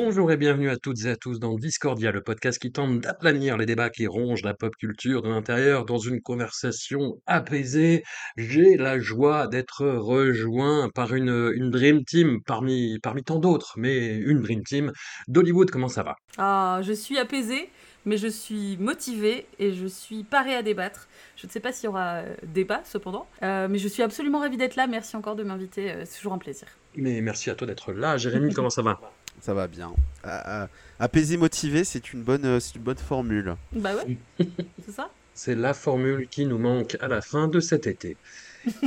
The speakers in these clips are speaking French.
Bonjour et bienvenue à toutes et à tous dans Discordia, le podcast qui tente d'aplanir les débats qui rongent la pop culture de l'intérieur dans une conversation apaisée. J'ai la joie d'être rejoint par une, une Dream Team parmi, parmi tant d'autres, mais une Dream Team d'Hollywood. Comment ça va? Ah, je suis apaisée, mais je suis motivée et je suis parée à débattre. Je ne sais pas s'il y aura euh, débat cependant, euh, mais je suis absolument ravie d'être là. Merci encore de m'inviter, euh, c'est toujours un plaisir. Mais merci à toi d'être là. Jérémy, comment ça va? Ça va bien. Euh, euh, apaisé, motivé, c'est une bonne, euh, c'est une bonne formule. Bah ouais, c'est ça? C'est la formule qui nous manque à la fin de cet été.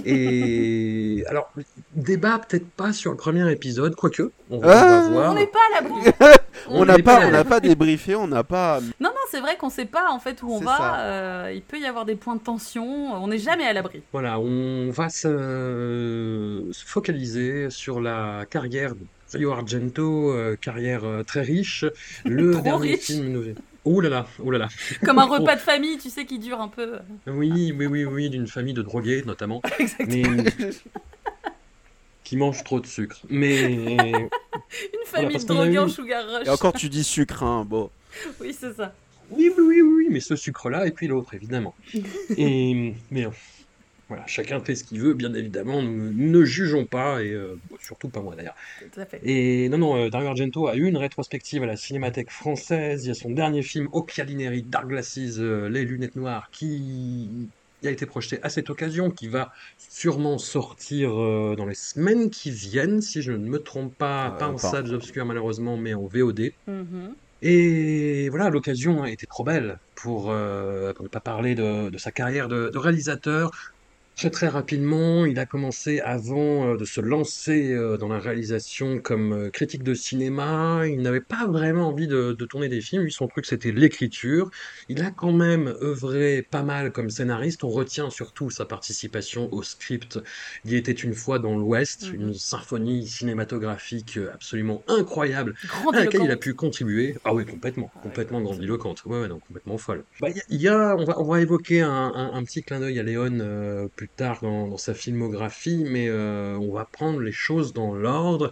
Et alors, débat peut-être pas sur le premier épisode, quoique, on va, Ah, voir. On n'est pas à l'abri. On On n'a pas, pas- on n'a pas débriefé, on n'a pas. Non, non, c'est vrai qu'on ne sait pas en fait où on va. euh, il peut y avoir des points de tension. On n'est jamais à l'abri. Voilà, on va se, se focaliser sur la carrière Dario Argento, euh, carrière euh, très riche. Le Trop dernier riche. film. nous- Ouh là là, ouh là là. Comme un repas de famille, tu sais, qui dure un peu. Oui, oui, oui, oui, d'une famille de drogués notamment, Exactement. mais qui mange trop de sucre. Mais Une famille de drogués eu- en sugar rush. Et encore, tu dis sucre, hein. Bon. Oui, c'est ça. oui, oui, oui, oui, mais ce sucre-là et puis l'autre évidemment. Et mais euh, voilà, chacun fait ce qu'il veut, bien évidemment. Nous ne jugeons pas et euh, surtout pas moi d'ailleurs. Tout à fait. Et non, non, euh, Dario Argento a eu une rétrospective à la Cinémathèque française. Il y a son dernier film, Occhialineri, Dark Glasses, euh, Les lunettes noires, qui a été projeté à cette occasion, qui va sûrement sortir euh, dans les semaines qui viennent, si je ne me trompe pas, Euh, pas en salles obscures malheureusement, mais en VOD. Mhm. Et voilà, l'occasion a été trop belle pour, euh, pour ne pas parler de, de sa carrière de, de réalisateur. Très très rapidement, il a commencé avant euh, de se lancer euh, dans la réalisation comme euh, critique de cinéma. Il n'avait pas vraiment envie de, de tourner des films. Lui, son truc, c'était l'écriture. Il a quand même œuvré pas mal comme scénariste. On retient surtout sa participation au script Il était une fois dans l'Ouest, Mhm. une symphonie cinématographique absolument incroyable à laquelle il a pu contribuer. Ah oui, complètement, complètement grandiloquente. Ouais, ouais, non, complètement folle. Bah, y a, il y a- on va, on va évoquer un, un- un petit clin d'œil à Léon euh, plus tard dans, sa filmographie, mais euh, on va prendre les choses dans l'ordre.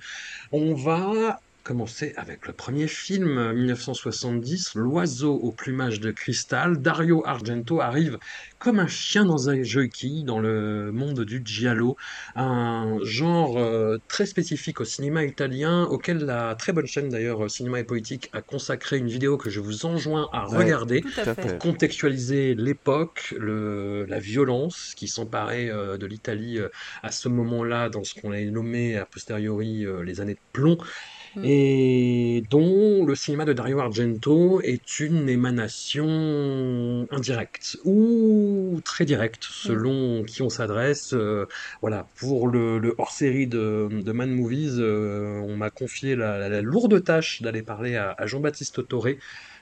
On va commencer avec le premier film, euh, 1970, L'oiseau au plumage de cristal. Dario Argento arrive comme un chien dans un jockey dans le monde du giallo, un genre euh, très spécifique au cinéma italien, auquel la très bonne chaîne d'ailleurs euh, Cinéma et Poétique a consacré une vidéo que je vous enjoins à regarder à fait. contextualiser l'époque, la violence qui s'emparait euh, de l'Italie à ce moment-là, dans ce qu'on a nommé a posteriori les années de plomb, Mm. et dont le cinéma de Dario Argento est une émanation indirecte ou très directe, selon qui on s'adresse. Euh, voilà, pour le, le hors-série de, de Man Movies, euh, on m'a confié la, la- la lourde tâche d'aller parler à, à Jean-Baptiste Toré.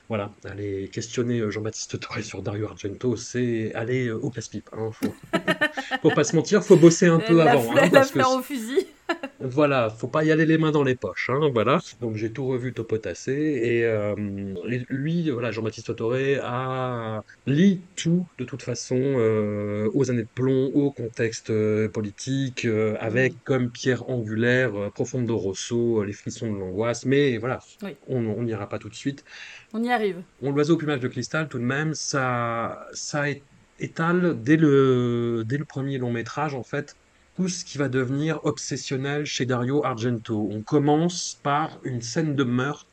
Voilà, aller questionner euh, Jean-Baptiste Toré sur Dario Argento, c'est aller au casse-pipe. Hein, faut... faut pas se mentir, faut bosser un peu la avant. hein, la que fleur au fusil. Voilà, faut pas y aller les mains dans les poches, hein, voilà. Donc j'ai tout revu, topotassé, et, euh, et lui, voilà, Jean-Baptiste Toré a lit tout de toute façon euh, aux années de plomb, au contexte euh, politique, euh, avec comme pierre angulaire Profondo Rosso, euh, les frissons de l'angoisse, mais voilà, Oui. on n'ira pas tout de suite. On y arrive. On l'oiseau au plumage de cristal, tout de même, ça, ça étale dès le, dès le premier long métrage, en fait, tout ce qui va devenir obsessionnel chez Dario Argento. On commence par une scène de meurtre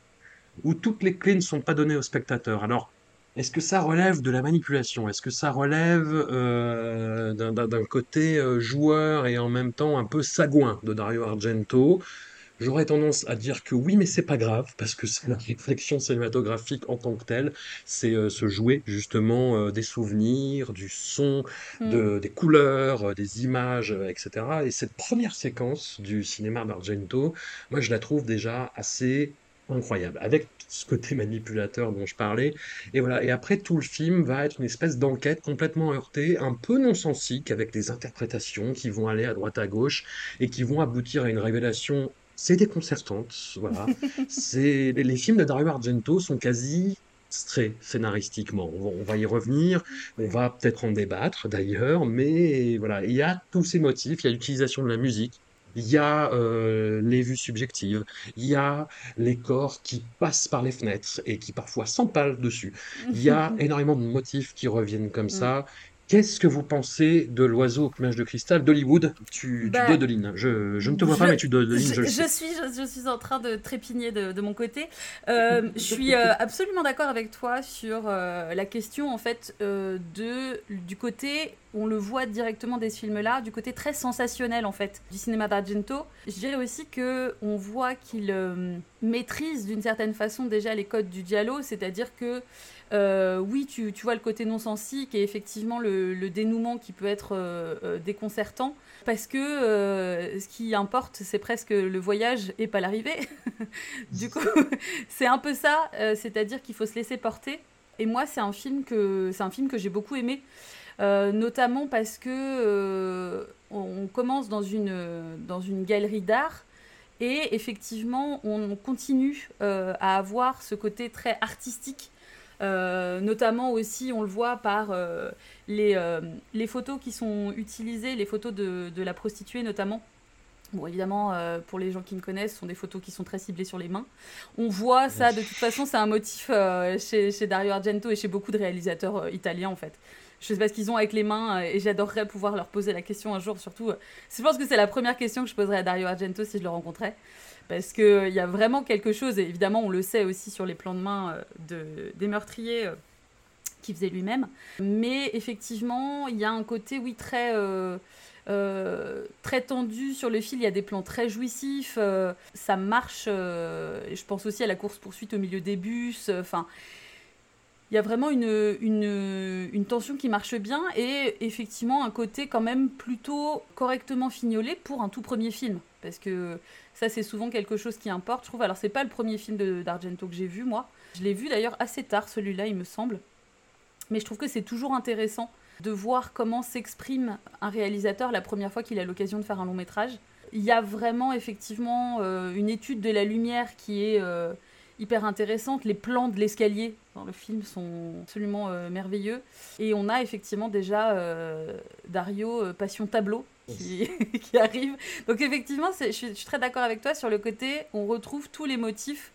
où toutes les clés ne sont pas données au spectateur. Alors, Est-ce que ça relève de la manipulation? Est-ce que ça relève euh, d'un côté euh, joueur et en même temps un peu sagouin de Dario Argento? J'aurais tendance à dire que oui, mais c'est pas grave, parce que c'est la réflexion cinématographique en tant que telle. C'est euh, se jouer justement euh, des souvenirs, du son, Mm. de, des couleurs, euh, des images, etc. Et cette première séquence du cinéma d'Argento, moi je la trouve déjà assez incroyable, avec ce côté manipulateur dont je parlais. Et voilà, et après tout le film va être une espèce d'enquête complètement heurtée, un peu non-sensique, avec des interprétations qui vont aller à droite à gauche et qui vont aboutir à une révélation. C'est déconcertante, voilà. C'est les, films de Dario Argento sont quasi abstraits scénaristiquement. On va, on va y revenir, on va peut-être en débattre d'ailleurs, mais voilà, il y a tous ces motifs, il y a l'utilisation de la musique, il y a euh, les vues subjectives, il y a les corps qui passent par les fenêtres et qui parfois s'empalent dessus. Il y a énormément de motifs qui reviennent comme ça. Qu'est-ce que vous pensez de l'oiseau au plumage de cristal d'Hollywood? Tu, tu Bah, dodelines. Je, je ne te vois pas, mais tu dodelines, je, je, le je sais. suis, je, suis en train de trépigner de, de mon côté. Euh, je suis euh, absolument d'accord avec toi sur euh, la question en fait de du côté on le voit directement des films-là, du côté très sensationnel en fait du cinéma d'Argento. Je dirais aussi que on voit qu'il euh, maîtrise d'une certaine façon déjà les codes du giallo, c'est-à-dire que euh, oui, tu, vois le côté non sensique et effectivement le, dénouement qui peut être euh, euh, déconcertant parce que ce qui importe, c'est presque le voyage et pas l'arrivée. du coup, c'est un peu ça, c'est-à-dire qu'il faut se laisser porter. Et moi, c'est un film que c'est un film que j'ai beaucoup aimé, notamment parce que on commence dans une dans une galerie d'art et effectivement, on continue à avoir ce côté très artistique. Euh, notamment aussi, on le voit par euh, les, euh, les photos qui sont utilisées, les photos de, de la prostituée notamment. Bon, évidemment, pour les gens qui me connaissent, ce sont des photos qui sont très ciblées sur les mains. On voit ça, de toute façon, c'est un motif chez, chez Dario Argento et chez beaucoup de réalisateurs italiens, en fait. Je sais pas ce qu'ils ont avec les mains et j'adorerais pouvoir leur poser la question un jour, surtout. je pense que c'est la première question que je poserais à Dario Argento si je le rencontrais. Parce qu'il y a vraiment quelque chose, et évidemment, on le sait aussi sur les plans de main euh, de, des meurtriers. euh, qu'il faisait lui-même. Mais effectivement, il y a un côté, oui, très, euh, euh, très tendu sur le fil. Il y a des plans très jouissifs. euh, ça marche. euh, je pense aussi à la course-poursuite au milieu des bus. euh, Enfin. il y a vraiment une, une tension qui marche bien et effectivement un côté quand même plutôt correctement fignolé pour un tout premier film. Parce que ça, c'est souvent quelque chose qui importe, je trouve. Alors, c'est pas le premier film d'Argento que j'ai vu, moi. Je l'ai vu d'ailleurs assez tard, celui-là, il me semble. Mais je trouve que c'est toujours intéressant de voir comment s'exprime un réalisateur la première fois qu'il a l'occasion de faire un long métrage. Il y a vraiment effectivement euh, une étude de la lumière qui est euh, hyper intéressante. Les plans de l'escalier dans le film sont absolument euh, merveilleux. Et on a effectivement déjà Dario Passion Tableau qui, qui arrive. Donc effectivement, je suis, je suis très d'accord avec toi sur le côté, on retrouve tous les motifs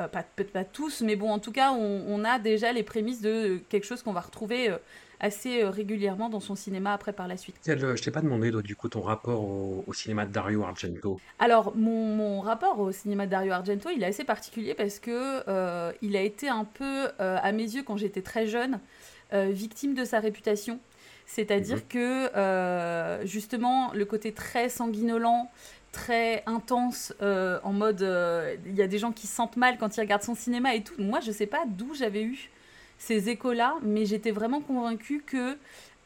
euh, pas- peut-être pas tous, mais bon, en tout cas, on, on a déjà les prémices de quelque chose qu'on va retrouver euh, assez euh, régulièrement dans son cinéma après par la suite. Euh, je t'ai pas demandé, du coup, ton rapport au, au cinéma de Dario Argento. Alors, mon, mon rapport au cinéma de Dario Argento, il est assez particulier parce que euh, il a été un peu, euh, à mes yeux, quand j'étais très jeune, euh, victime de sa réputation. C'est-à-dire que, euh, justement, le côté très sanguinolent, très intense, euh, en mode, euh, il y a des gens qui se sentent mal quand ils regardent son cinéma et tout. Moi, je sais pas d'où j'avais eu ces échos-là, mais j'étais vraiment convaincue que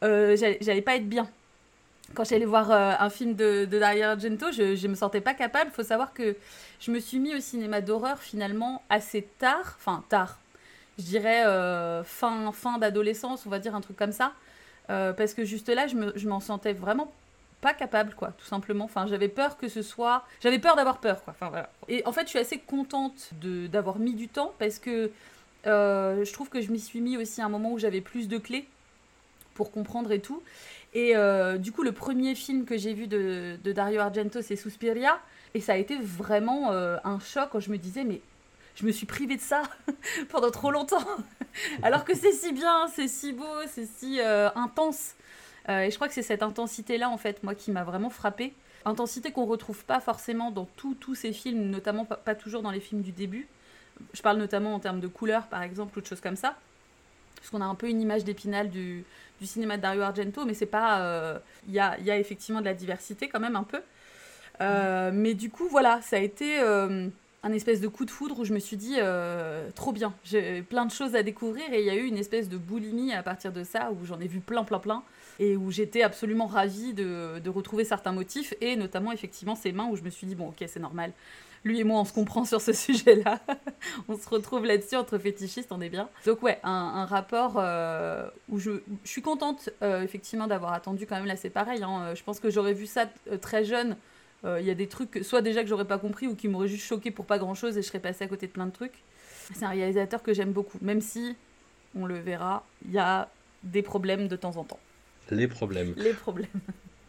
j'allais pas être bien. Quand j'allais voir un film de, de Dario Argento, je, je me sentais pas capable. Il faut savoir que je me suis mis au cinéma d'horreur finalement assez tard, enfin tard, je dirais fin, fin d'adolescence, on va dire un truc comme ça, Euh, parce que juste là, je me- m'en sentais vraiment pas capable, quoi, tout simplement. Enfin, j'avais peur que ce soit, j'avais peur d'avoir peur, quoi. Enfin voilà. Et en fait, je suis assez contente d'avoir mis du temps parce que euh, je trouve que je m'y suis mis aussi à un moment où j'avais plus de clés pour comprendre et tout. Et euh, du coup, le premier film que j'ai vu de, Dario Argento, c'est Suspiria. Et ça a été vraiment un choc quand je me disais, mais je me suis privée de ça pendant trop longtemps. Alors que c'est si bien, c'est si beau, c'est si euh, intense. Euh, et je crois que c'est cette intensité-là, en fait, moi, qui m'a vraiment frappée. Intensité qu'on retrouve pas forcément dans tous ces films, notamment pas, toujours dans les films du début. Je parle notamment en termes de couleurs, par exemple, ou de choses comme ça. Parce qu'on a un peu une image d'épinal du, du cinéma de Dario Argento, mais c'est pas. euh, Il y, a, y a effectivement de la diversité quand même un peu. Euh, mais du coup, voilà, ça a été euh, un espèce de coup de foudre où je me suis dit euh, trop bien, j'ai plein de choses à découvrir et il y a eu une espèce de boulimie à partir de ça où j'en ai vu plein, plein, plein et où j'étais absolument ravie de, retrouver certains motifs et notamment effectivement ces mains où je me suis dit bon, ok, c'est normal. Lui et moi, on se comprend sur ce sujet-là. on se retrouve là-dessus entre fétichistes, on est bien. Donc ouais, un, rapport euh, où je, suis contente euh, effectivement d'avoir attendu quand même là, c'est pareil. hein. Je pense que j'aurais vu ça très jeune. Euh, Il y a des trucs, soit déjà que j'aurais pas compris ou qui m'auraient juste choqué pour pas grand-chose et je serais passée à côté de plein de trucs. C'est un réalisateur que j'aime beaucoup, même si, on le verra, il y a des problèmes de temps en temps. Les problèmes. Les problèmes.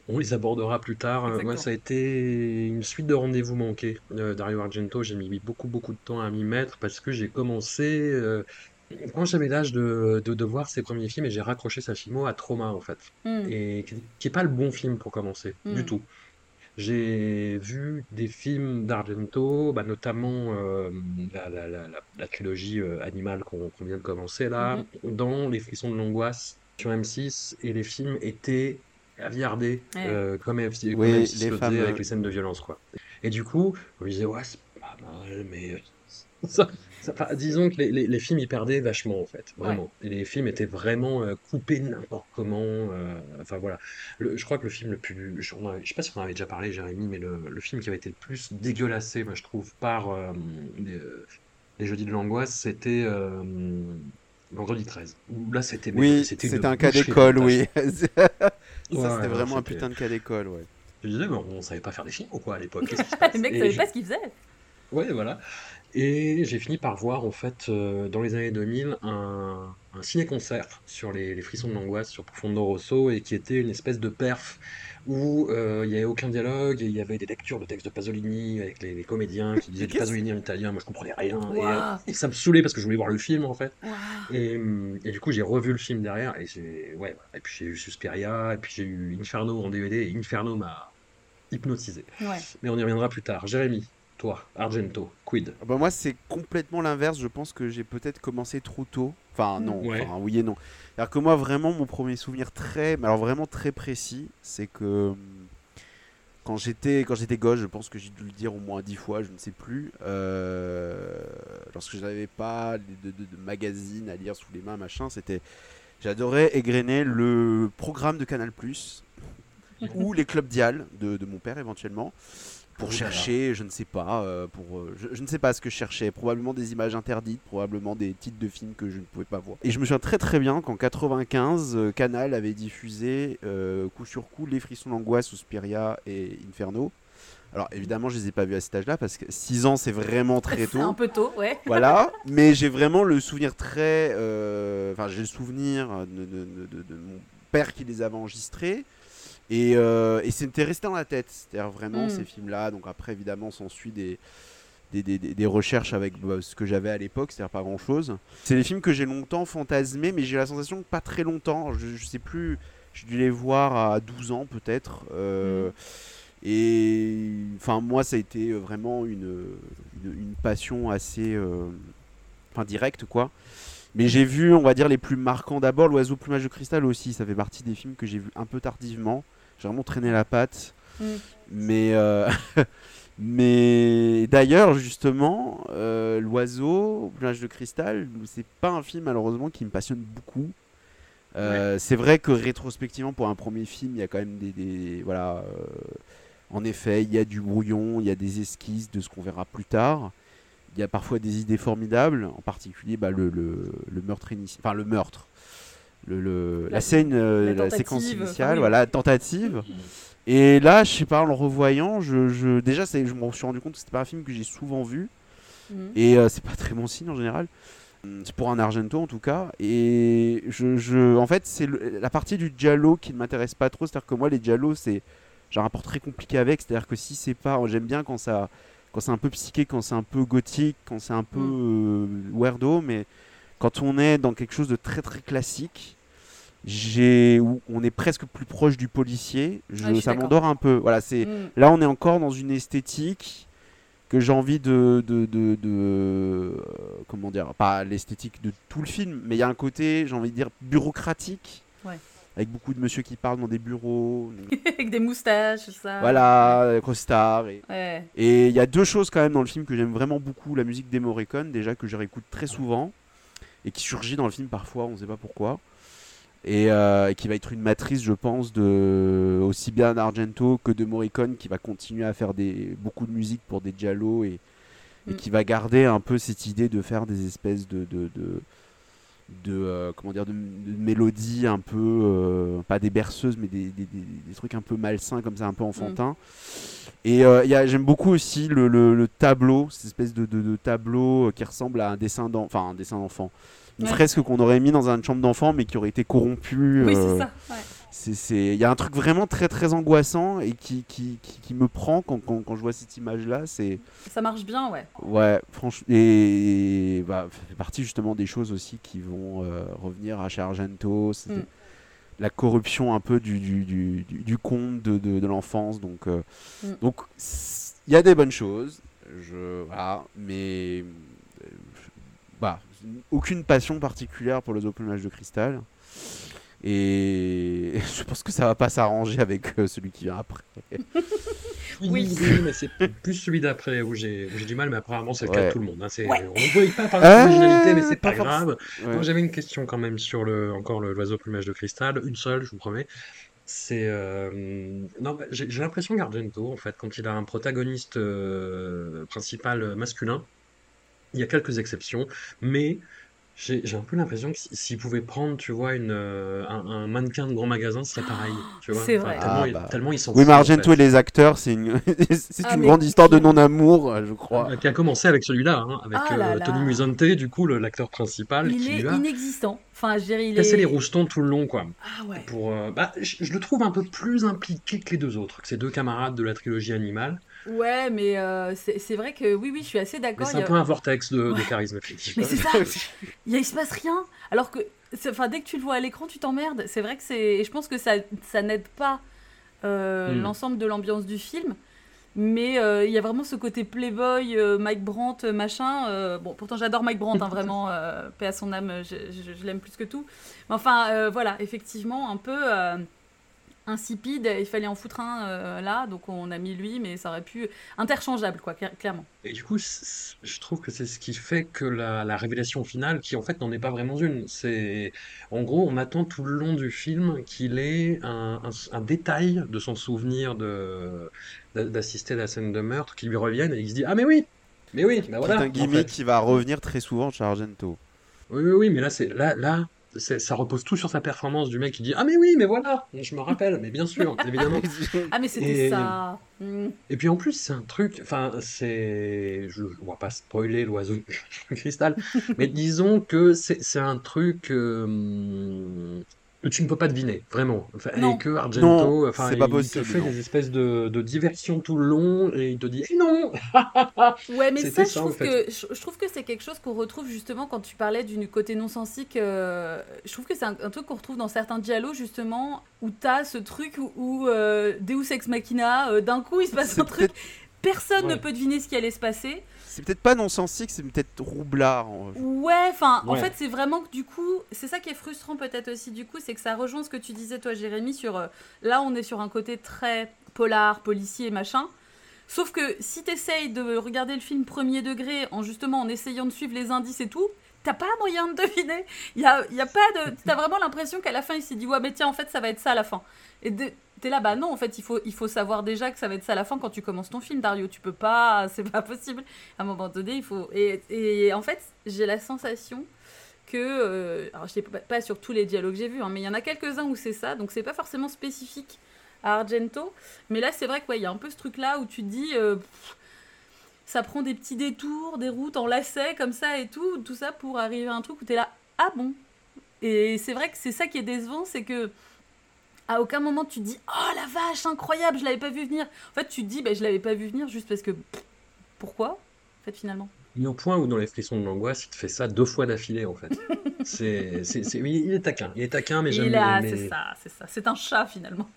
On les abordera plus tard. Euh, Moi, ça a été une suite de rendez-vous manqués. Euh, Dario Argento, j'ai mis beaucoup, beaucoup de temps à m'y mettre parce que j'ai commencé. euh, quand j'avais l'âge de, de, de voir ses premiers films et j'ai raccroché sa filmo à Trauma, en fait. Hmm. Et qui qui est pas le bon film pour commencer, du Mm. tout. J'ai vu des films d'Argento, bah, notamment euh, la, la, la, la- la trilogie euh, Animal qu'on vient de commencer là, dans Les Frissons de l'angoisse sur M6, et les films étaient aviardés, Ouais. euh, comme M6, comme Oui, M6 les le fameux- faisait avec les scènes de violence, quoi. Et du coup, je me disais, ouais, c'est pas mal, mais euh, ça- enfin, disons que les, les, les films y perdaient vachement en fait, vraiment. Les films étaient vraiment euh, coupés n'importe comment. euh, enfin voilà. Le- je crois que le film le plus. Je, on a- je sais pas si on en avait déjà parlé, Jérémy, mais le, le film qui avait été le plus dégueulassé, moi je trouve, par euh, les, les Jeudis de l'angoisse, c'était euh, Vendredi 13. Où là c'était. Oui, c'était un cas d'école, oui. ça, Ouais, c'était vraiment un putain de cas d'école, ouais. Je disais, mais on savait pas faire des films ou quoi à l'époque Les mecs savaient pas ce qu'ils faisaient. Ouais, voilà. Et j'ai fini par voir, en fait, euh, dans les années 2000, un, un ciné-concert sur les, les frissons de l'angoisse sur Profondo Rosso, et qui était une espèce de perf où euh, il n'y avait aucun dialogue, et il y avait des lectures de textes de Pasolini avec les, les comédiens qui disaient du Pasolini en italien, moi je comprenais rien. Et, euh, et ça me saoulait parce que je voulais voir le film, en fait. Et, hum, et du coup, j'ai revu le film derrière, et ouais, voilà. et puis j'ai eu Suspiria, et puis j'ai eu Inferno en DVD, et Inferno m'a hypnotisé. Ouais. Mais on y reviendra plus tard. Jérémy, toi, Argento, quid? Ah Bah moi c'est complètement l'inverse, je pense que j'ai peut-être commencé trop tôt. Enfin non, Ouais. enfin oui et non. Alors que moi vraiment mon premier souvenir très, mais alors vraiment très précis, c'est que hum, quand j'étais quand j'étais gosse, je pense que j'ai dû le dire au moins dix fois, je ne sais plus, euh, lorsque je n'avais pas de, de, de magazines à lire sous les mains, machin, c'était j'adorais égrener le programme de Canal ou les clubs Dial de, de mon père éventuellement pour Oh chercher, je ne sais pas, euh, pour, euh, je, je ne sais pas ce que je cherchais, probablement des images interdites, probablement des titres de films que je ne pouvais pas voir. Et je me souviens très très bien qu'en 95, euh, Canal avait diffusé euh, coup sur coup Les Frissons d'Angoisse, Suspiria et Inferno. Alors évidemment, je les ai pas vus à cet âge-là parce que 6 ans c'est vraiment très C'est un tôt. peu tôt, ouais. Voilà, mais j'ai vraiment le souvenir très. euh, Enfin, j'ai le souvenir de, de- de- de- de mon père qui les avait enregistrés. Et, euh, et c'était resté dans la tête. C'est-à-dire vraiment Mm. ces films-là. Donc après, évidemment, s'ensuit des, des, des- des- recherches avec bah, ce que j'avais à l'époque, c'est-à-dire pas grand-chose. C'est des films que j'ai longtemps fantasmés, mais j'ai la sensation que pas très longtemps. Je, je sais plus, j'ai dû les voir à 12 ans peut-être. Euh, Et enfin, moi, ça a été vraiment une, une, une passion assez euh, enfin, directe, quoi. Mais j'ai vu, on va dire, les plus marquants d'abord. L'Oiseau plumage de cristal aussi, ça fait partie des films que j'ai vu un peu tardivement. J'ai vraiment traîné la patte. Mm. Mais, euh, mais d'ailleurs, justement, euh, L'Oiseau plumage de cristal, c'est pas un film, malheureusement, qui me passionne beaucoup. Euh, C'est vrai que rétrospectivement, pour un premier film, il y a quand même des. des- voilà. en effet, il y a du brouillon, il y a des esquisses de ce qu'on verra plus tard. Il y a parfois des idées formidables, en particulier bah, le, le, le meurtre. Enfin, le meurtre. Le, le- la, La- scène, euh, la séquence initiale, oui. voilà, tentative. Et là, je sais pas, en le revoyant, je, je- déjà, je me suis rendu compte que c'était pas un film que j'ai souvent vu. Mhm. Et euh, c'est pas très bon signe en général. Hum, C'est pour un Argento en tout cas. Et je, je- en fait, c'est la partie du Giallo qui ne m'intéresse pas trop. C'est-à-dire que moi, les Giallo, c'est. J'ai un rapport très compliqué avec. C'est-à-dire que si c'est pas. J'aime bien quand ça. Quand c'est un peu psyché, quand c'est un peu gothique, quand c'est un peu euh, weirdo, mais quand on est dans quelque chose de très très classique, j'ai on est presque plus proche du policier, je, Ouais, je suis ça m'endort un peu. Voilà, c'est Mm. Là, on est encore dans une esthétique que j'ai envie de, de, de, de, euh, comment dire, pas l'esthétique de tout le film, mais il y a un côté, j'ai envie de dire, bureaucratique. Ouais. Avec beaucoup de monsieur qui parlent dans des bureaux. Avec des moustaches, ça. Voilà, costard. Et Ouais. et il y a deux choses quand même dans le film que j'aime vraiment beaucoup. La musique des Morricone, déjà que je réécoute très souvent et qui surgit dans le film parfois, on ne sait pas pourquoi. Et, euh, qui va être une matrice, je pense, de aussi bien d'Argento que de Morricone, qui va continuer à faire des, beaucoup de musique pour des giallo et, et Mm. qui va garder un peu cette idée de faire des espèces de, de, de, de, euh, comment dire de, mélodies un peu euh, pas des berceuses mais des, des, trucs un peu malsains comme ça un peu enfantins. Et j'aime beaucoup aussi le, le- le tableau cette espèce de, tableau qui ressemble à un dessin d'enfant enfin un dessin d'enfant une Ouais. fresque qu'on aurait mis dans une chambre d'enfant mais qui aurait été corrompue Oui, euh, c'est ça. ouais. c'est c'est- il y a un truc vraiment très très angoissant et qui, qui, qui, qui me prend quand, quand, quand je vois cette image là c'est Ça marche bien, ouais. Ouais, franchement, et bah, ça fait partie justement des choses aussi qui vont euh, revenir à chez Argento, Mm. la corruption un peu du, du, du, du- conte de, de, de l'enfance, donc euh, Mm. donc il y a des bonnes choses, je, voilà, mais euh, bah, aucune passion particulière pour les Au plumage de cristal. Et je pense que ça va pas s'arranger avec euh, celui qui vient après. Oui, mais c'est plus celui d'après où j'ai où j'ai du mal, mais apparemment c'est le cas de tout le monde. hein. C'est- Ouais. On ne voit pas parler Ah, d'originalité, mais c'est pas, grave. Ouais. J'avais une question quand même sur le, encore le- l'oiseau plumage de cristal, une seule, je vous promets. C'est euh, non, j'ai j'ai l'impression qu'Argento, en fait, quand il a un protagoniste euh, principal masculin, il y a quelques exceptions, mais j'ai j'ai un peu l'impression que s- s'il pouvait prendre, tu vois, une, euh, un, un mannequin de grand magasin, ce serait pareil, tu vois. C'est Enfin, vrai. tellement, Ah, bah. tellement ils s'en Oui, fout, mais en Argento fait. et les acteurs, c'est une, c'est Ah, une mais grande histoire de non-amour, euh, je crois. Euh, Qui a commencé avec celui-là, hein, avec Ah là euh, là. Tony Musante, du coup, le- l'acteur principal, Il qui est lui a inexistant. Enfin, je dirais, il cassé est. les roustons tout le long, quoi. Ah ouais. Pour, euh, bah, je, je le trouve un peu plus impliqué que les deux autres, que ces deux camarades de la trilogie animale. Ouais, mais euh, c'est vrai que oui, oui, je suis assez d'accord. c'est un a- peu un vortex de, charisme, Mais c'est ça. Il, il se passe rien. Alors que, enfin, dès que tu le vois à l'écran, tu t'emmerdes. C'est vrai que c'est. Et je pense que ça, ça n'aide pas euh, Hmm. l'ensemble de l'ambiance du film. Mais euh, il y a vraiment ce côté playboy, Mike Brandt, machin. bon, pourtant j'adore Mike Brandt, hein, vraiment, paix à son âme, je, je- je l'aime plus que tout. Mais enfin, voilà, effectivement, un peu insipide. Il fallait en foutre un euh, là, donc on a mis lui, mais ça aurait pu. Interchangeable, quoi, cla- clairement. Et du coup, je trouve que c'est ce qui fait que la, la révélation finale, qui en fait n'en est pas vraiment une, c'est en gros, on attend tout le long du film qu'il ait un, un- un détail de son souvenir de d'assister à la scène de meurtre qui lui revienne et il se dit ah mais oui, mais oui, bah voilà. c'est un en gimmick fait. qui va revenir très souvent chez Argento. Oui, oui, oui, mais là, c'est là, là, ça repose tout sur sa performance du mec qui dit ah mais oui, mais voilà, je me rappelle, mais bien sûr, évidemment. Ah, mais c'était ça. Hmm. Et puis en plus, c'est un truc, enfin, c'est. Je on va pas spoiler l'oiseau cristal, mais disons que c'est c'est un truc euh, que tu ne peux pas deviner, vraiment. Enfin, Non. et que Argento, Non, enfin, c'est pas il possible, te fait non. des espèces de, de diversions tout le long et il te dit Eh non Ouais, mais ça, je ça, trouve fait. que je, je trouve que c'est quelque chose qu'on retrouve justement quand tu parlais du côté non sensique. euh, je trouve que c'est un, un truc qu'on retrouve dans certains dialogues justement où t'as ce truc où, où, euh, Deus ex machina, euh, d'un coup il se passe un truc, personne ne peut deviner ce qui allait se passer. C'est peut-être pas non-sensique, c'est peut-être roublard. en- Ouais, enfin, en fait, c'est vraiment que du coup, c'est ça qui est frustrant peut-être aussi du coup, c'est que ça rejoint ce que tu disais toi, Jérémy, sur euh, là, on est sur un côté très polar, policier, machin. Sauf que si t'essayes de regarder le film premier degré en justement en essayant de suivre les indices et tout, t'as pas moyen de deviner. Il y a, y a pas de, t'as vraiment l'impression qu'à la fin il s'est dit ouais mais tiens en fait ça va être ça à la fin. Et de- t'es là bah non en fait il faut savoir déjà que ça va être ça à la fin quand tu commences ton film Dario. Tu peux pas, c'est pas possible. À un moment donné il faut et, et en fait j'ai la sensation que euh, alors je sais pas, sur tous les dialogues que j'ai vus hein, mais il y en a quelques uns où c'est ça donc c'est pas forcément spécifique à Argento mais là c'est vrai qu'il y a un peu ce truc là où tu dis euh, ça prend des petits détours des routes en lacets comme ça et tout tout ça pour arriver à un truc où t'es là ah bon? Et c'est vrai que c'est ça qui est décevant c'est que à aucun moment tu te dis oh la vache incroyable je l'avais pas vu venir en fait tu te dis bah, je l'avais pas vu venir juste parce que pourquoi en fait finalement? Il est au point où dans les frissons de l'angoisse, il te fait ça deux fois d'affilée en fait. c'est, c'est, c'est- oui, il est taquin, il est taquin, mais j'aime il a mais- c'est ça c'est ça c'est un chat finalement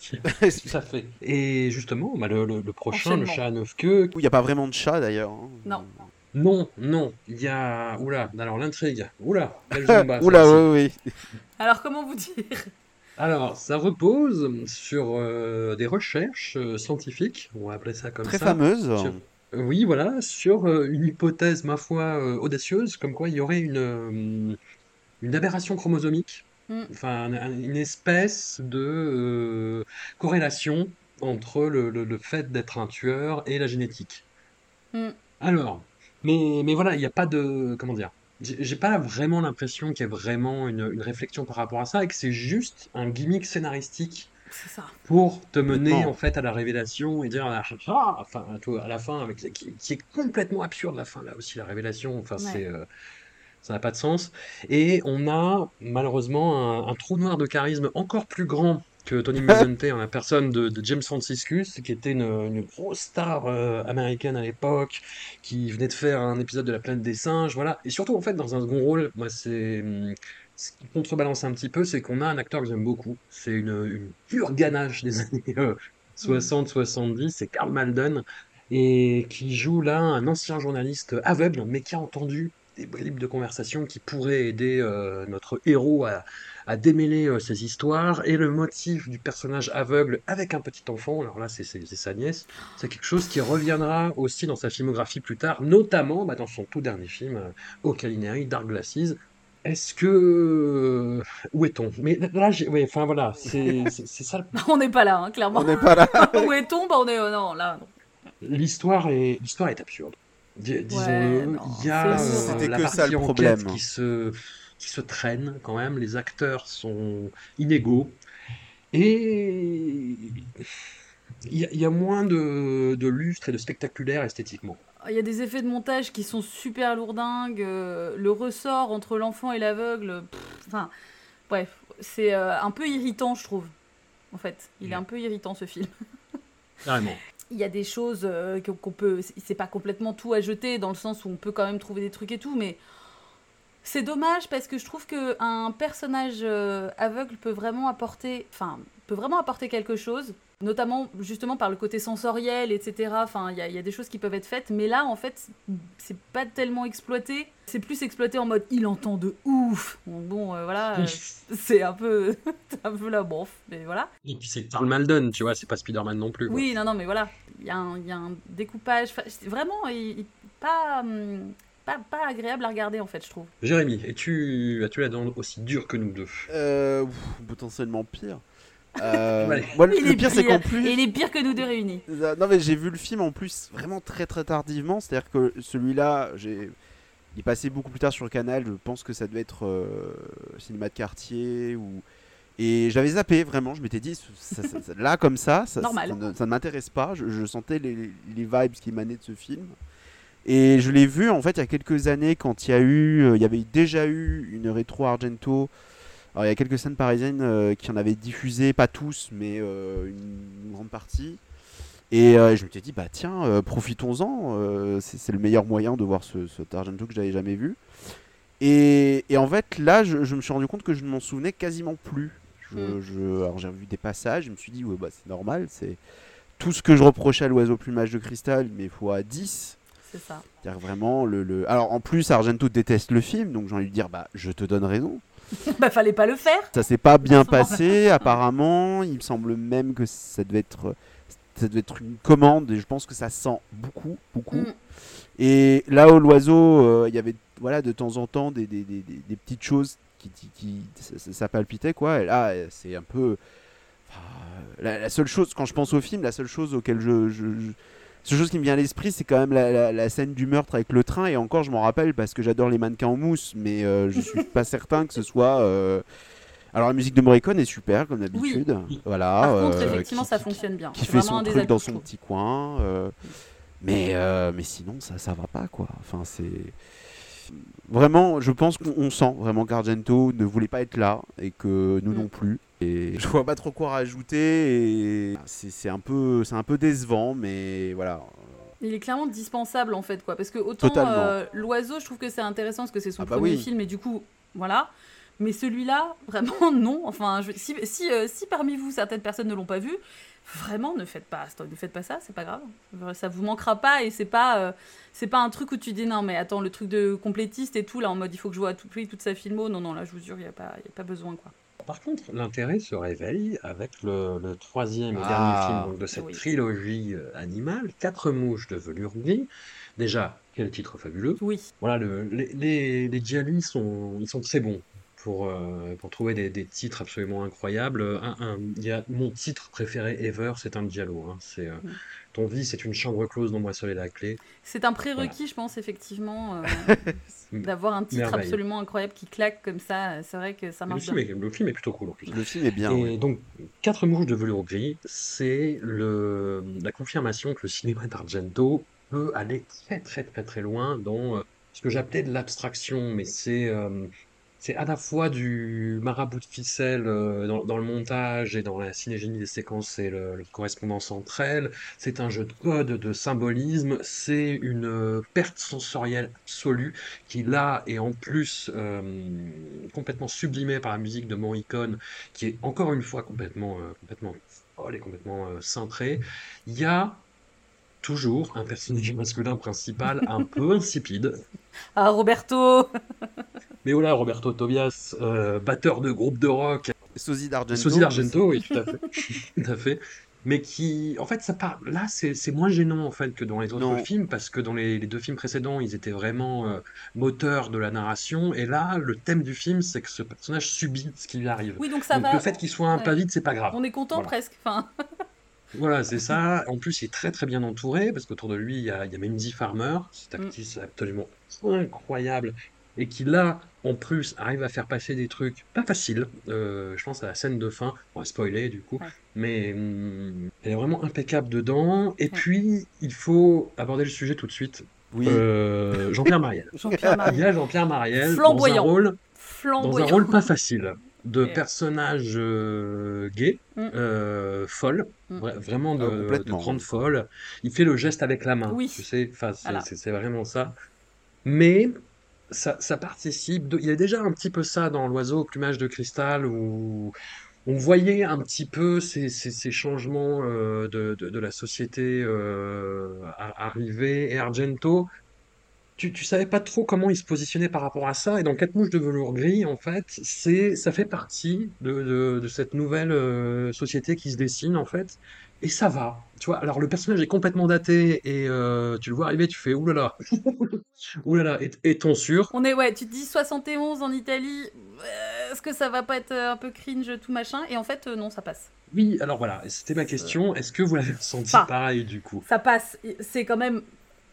à fait. Et justement, bah, le, le- le prochain, le chat à neuf queues. Il n'y a pas vraiment de chat d'ailleurs. hein. Non. Non, non, il y a. Oula, alors l'intrigue. Oula, Oula, ça, oui, oui. Alors, comment vous dire? Alors, ça repose sur euh, des recherches euh, scientifiques, on va appeler ça comme Très ça. fameuse. Sur- euh, oui, voilà, sur euh, une hypothèse, ma foi, euh, audacieuse, comme quoi il y aurait une, euh, une aberration chromosomique, Mm. enfin un- un- une espèce de euh, corrélation entre le, le- le fait d'être un tueur et la génétique. Mm. Alors, mais, mais voilà, il n'y a pas de... Comment dire? J'ai pas vraiment l'impression qu'il y ait vraiment une, une réflexion par rapport à ça et que c'est juste un gimmick scénaristique ça. pour te mener en fait à la révélation et dire ah, ah, enfin à la fin avec qui, qui est complètement absurde la fin là aussi la révélation enfin Ouais. c'est euh, ça n'a pas de sens et on a malheureusement un, un trou noir de charisme encore plus grand que Tony Musante en la personne de, de James Franciscus qui était une, une grosse star euh, américaine à l'époque qui venait de faire un épisode de La planète des singes voilà et surtout en fait dans un second rôle moi c'est ce qui contrebalance un petit peu, c'est qu'on a un acteur que j'aime beaucoup. C'est une, une pure ganache des années euh, 60-70, c'est Karl Malden, et qui joue là un ancien journaliste aveugle, mais qui a entendu des bribes de conversation qui pourraient aider euh, notre héros à, à démêler euh, ses histoires. Et le motif du personnage aveugle avec un petit enfant, alors là c'est sa nièce, c'est quelque chose qui reviendra aussi dans sa filmographie plus tard, notamment bah, dans son tout dernier film, euh, Au Calinari, Dark Glasses. Est-ce que... Où est-on? Mais là. Ouais, enfin voilà, c'est ça. On n'est pas là, hein, clairement. On n'est pas là. Où est-on? Bah, on est. euh, non, là. non. L'histoire est... l'histoire est absurde. Dis- Disons-le, non, il y a euh, C'était la que partie ça, le problème. qui se... qui se traîne quand même, les acteurs sont inégaux, et il y, a- il y a moins de, de lustre et de spectaculaire esthétiquement. Il y a des effets de montage qui sont super lourdingues. euh, le ressort entre l'enfant et l'aveugle. Enfin, bref, c'est euh, un peu irritant, je trouve. En fait, il est un peu irritant ce film. Carrément. Il y a des choses euh, qu'on peut. c'est- pas complètement tout à jeter dans le sens où on peut quand même trouver des trucs et tout, mais c'est dommage parce que je trouve que un personnage euh, aveugle peut vraiment apporter, enfin, peut vraiment apporter quelque chose, notamment justement par le côté sensoriel, etc. Enfin, il y, a- il y a des choses qui peuvent être faites, mais là, en fait, c'est pas tellement exploité. C'est plus exploité en mode il entend de ouf. Bon, bon, euh, voilà, euh, c'est un peu, un peu la bof, mais voilà. Et puis c'est Karl Malden, tu vois, c'est pas Spider-Man non plus. quoi. Oui, non, non, mais voilà. Il y, a un- il y a un découpage. Vraiment, il- il- pas, hum, pas, pas agréable à regarder, en fait, je trouve. Jérémy, es-tu as-tu la dent aussi dure que nous deux? Euh, pff, potentiellement pire. Euh, Allez. moi, le, Il le est pire, c'est qu'en plus. Et il est pire que nous deux réunis. Non mais j'ai vu le film en plus vraiment très très tardivement, c'est-à-dire que celui-là, j'ai il est passé beaucoup plus tard sur le canal, je pense que ça devait être euh, cinéma de quartier ou et j'avais zappé vraiment, je m'étais dit ça- ça- ça- là comme ça, ça, ne, ça ne m'intéresse pas, je, je sentais les, les vibes qui émanaient de ce film. Et je l'ai vu en fait il y a quelques années quand il y a eu euh, il y avait déjà eu une rétro Argento alors il y a quelques scènes parisiennes euh, qui en avaient diffusé, pas tous, mais euh, une, une grande partie. Et euh, je me suis dit, bah tiens, profitons-en, c'est le meilleur moyen de voir ce, cet Argento que j'avais jamais vu. Et, et en fait, là, je, je me suis rendu compte que je ne m'en souvenais quasiment plus. Je, Mm. je- alors j'ai revu des passages, je me suis dit, ouais, bah, c'est normal, c'est tout ce que je reprochais à l'oiseau plumage de cristal, mais fois 10. C'est ça. C'est-à-dire vraiment le, le- Alors en plus, Argento déteste le film, donc j'ai envie de dire, bah je te donne raison. bah, fallait pas le faire. Ça s'est pas bien passé, apparemment. Il me semble même que ça devait être, ça devait être une commande, et je pense que ça sent beaucoup, beaucoup. Mm. Et là où l'oiseau, euh, il y avait voilà, de temps en temps des, des, des- petites choses qui, qui, qui- ça, palpitait, quoi. Et là, c'est un peu. la, la seule chose, quand je pense au film, la seule chose auquel je. je, je- seule chose qui me vient à l'esprit, c'est quand même la, la- la scène du meurtre avec le train. Et encore, je m'en rappelle parce que j'adore les mannequins en mousse, mais euh, je suis pas certain que ce soit. euh, Alors, la musique de Morricone est super, comme d'habitude. Voilà. Par contre, euh, effectivement, qui- ça fonctionne bien. qui fait son truc dans son petit coin. euh, mais, mais sinon, ça, ça va pas, quoi. Enfin, c'est. Vraiment, je pense qu'on sent vraiment qu'Argento ne voulait pas être là et que nous Mm. non plus. Et je vois pas trop quoi rajouter et c'est un peu c'est un peu décevant mais voilà Il est clairement dispensable en fait quoi parce que autant euh, l'oiseau je trouve que c'est intéressant parce que c'est son Ah bah premier oui. film et du coup voilà Mais celui-là, vraiment non. Enfin, je- si, si, euh, si parmi vous certaines personnes ne l'ont pas vu, vraiment ne faites pas, ne faites pas ça, c'est pas grave. Ça vous manquera pas et c'est pas, euh, c'est pas un truc où tu dis non mais attends le truc de complétiste et tout là en mode il faut que je vois à tout prix toute sa filmo. Non non là je vous jure il y a pas, y a pas besoin quoi. Par contre, l'intérêt se réveille avec le, le troisième et Ah. dernier film donc, de cette Oui. trilogie euh, animale, Quatre mouches de velours gris. Déjà, quel titre fabuleux. Oui. Voilà, le- les, les, les Djali sont, ils sont très bons pour, euh, pour trouver des, des titres absolument incroyables. Un, un- il y a, mon titre préféré ever, c'est un Diallo. hein. C'est, euh, Mm. ton vie, c'est une chambre close dont moi seul est la clé. C'est un prérequis je pense effectivement euh, d'avoir un titre Merveille. absolument incroyable qui claque comme ça. C'est vrai que ça Le marche film, bien. est, le film est plutôt cool en plus. Le film est bien. Et ouais. donc, Quatre mouches de velours gris, c'est le, la confirmation que le cinéma d'Argento peut aller très très très très loin dans euh, ce que j'appelais de l'abstraction, mais c'est euh, c'est à la fois du marabout de ficelle euh, dans, le montage et dans la synégénie des séquences et le, correspondance entre elles, c'est un jeu de code, de symbolisme, c'est une euh, perte sensorielle absolue qui là est en plus euh, complètement sublimée par la musique de Morricone qui est encore une fois complètement, complètement folle et complètement cintrée. Il y a toujours un personnage masculin principal un peu insipide. Ah Roberto. Mais voilà, Roberto Tobias, euh, batteur de groupe de rock, Sosie d'Argento. Sosie d'Argento, oui, tout à fait, tout à fait. Mais qui, en fait, ça part. Là, c'est c'est moins gênant en fait que dans les autres Non. films parce que dans les, les deux films précédents, ils étaient vraiment euh, moteurs de la narration. Et là, le thème du film, c'est que ce personnage subit ce qui lui arrive. Oui donc ça Donc, va. le fait qu'il soit un Ouais. pas vide, c'est pas grave. On est content Voilà. presque. Enfin. Voilà, c'est ça. En plus, il est très très bien entouré parce qu'autour de lui, il y a, il y a Farmer, cette Mm. actrice absolument incroyable et qui là, en plus, arrive à faire passer des trucs pas faciles. Euh, je pense à la scène de fin, on va spoiler du coup, Ouais. mais hum, elle est vraiment impeccable dedans. Et Ouais. puis, il faut aborder le sujet tout de suite. Oui. Euh, Jean-Pierre Mariel. Jean-Pierre Il y a Jean-Pierre Mariel dans un Flamboyant. rôle dans un Flamboyant. rôle pas facile de personnage euh, gay, Mm. euh, folle, Mm. vra- vraiment de, Ah, de grande folle. Il fait le geste avec la main, Oui. tu sais, enfin, c'est Voilà. c'est- c'est vraiment ça. Mais ça, participe, il y a déjà un petit peu ça dans l'oiseau au plumage de cristal où on voyait un petit peu ces, changements euh, de, la société euh, arriver et Argento tu, tu savais pas trop comment il se positionnait par rapport à ça. Et dans Quatre mouches de velours gris, en fait, c'est, ça fait partie de cette nouvelle euh, société qui se dessine, en fait. Et ça va. Tu vois, alors le personnage est complètement daté et euh, tu le vois arriver, tu fais oulala. oulala, et, et ton sûr. On est, ouais, tu te dis 71 en Italie, euh, est-ce que ça va pas être euh, un peu cringe, tout machin? Et en fait, euh, non, ça passe. Oui, alors voilà, c'était ma question. Est-ce que vous l'avez ressenti Enfin, pareil du coup? Ça passe. C'est quand même,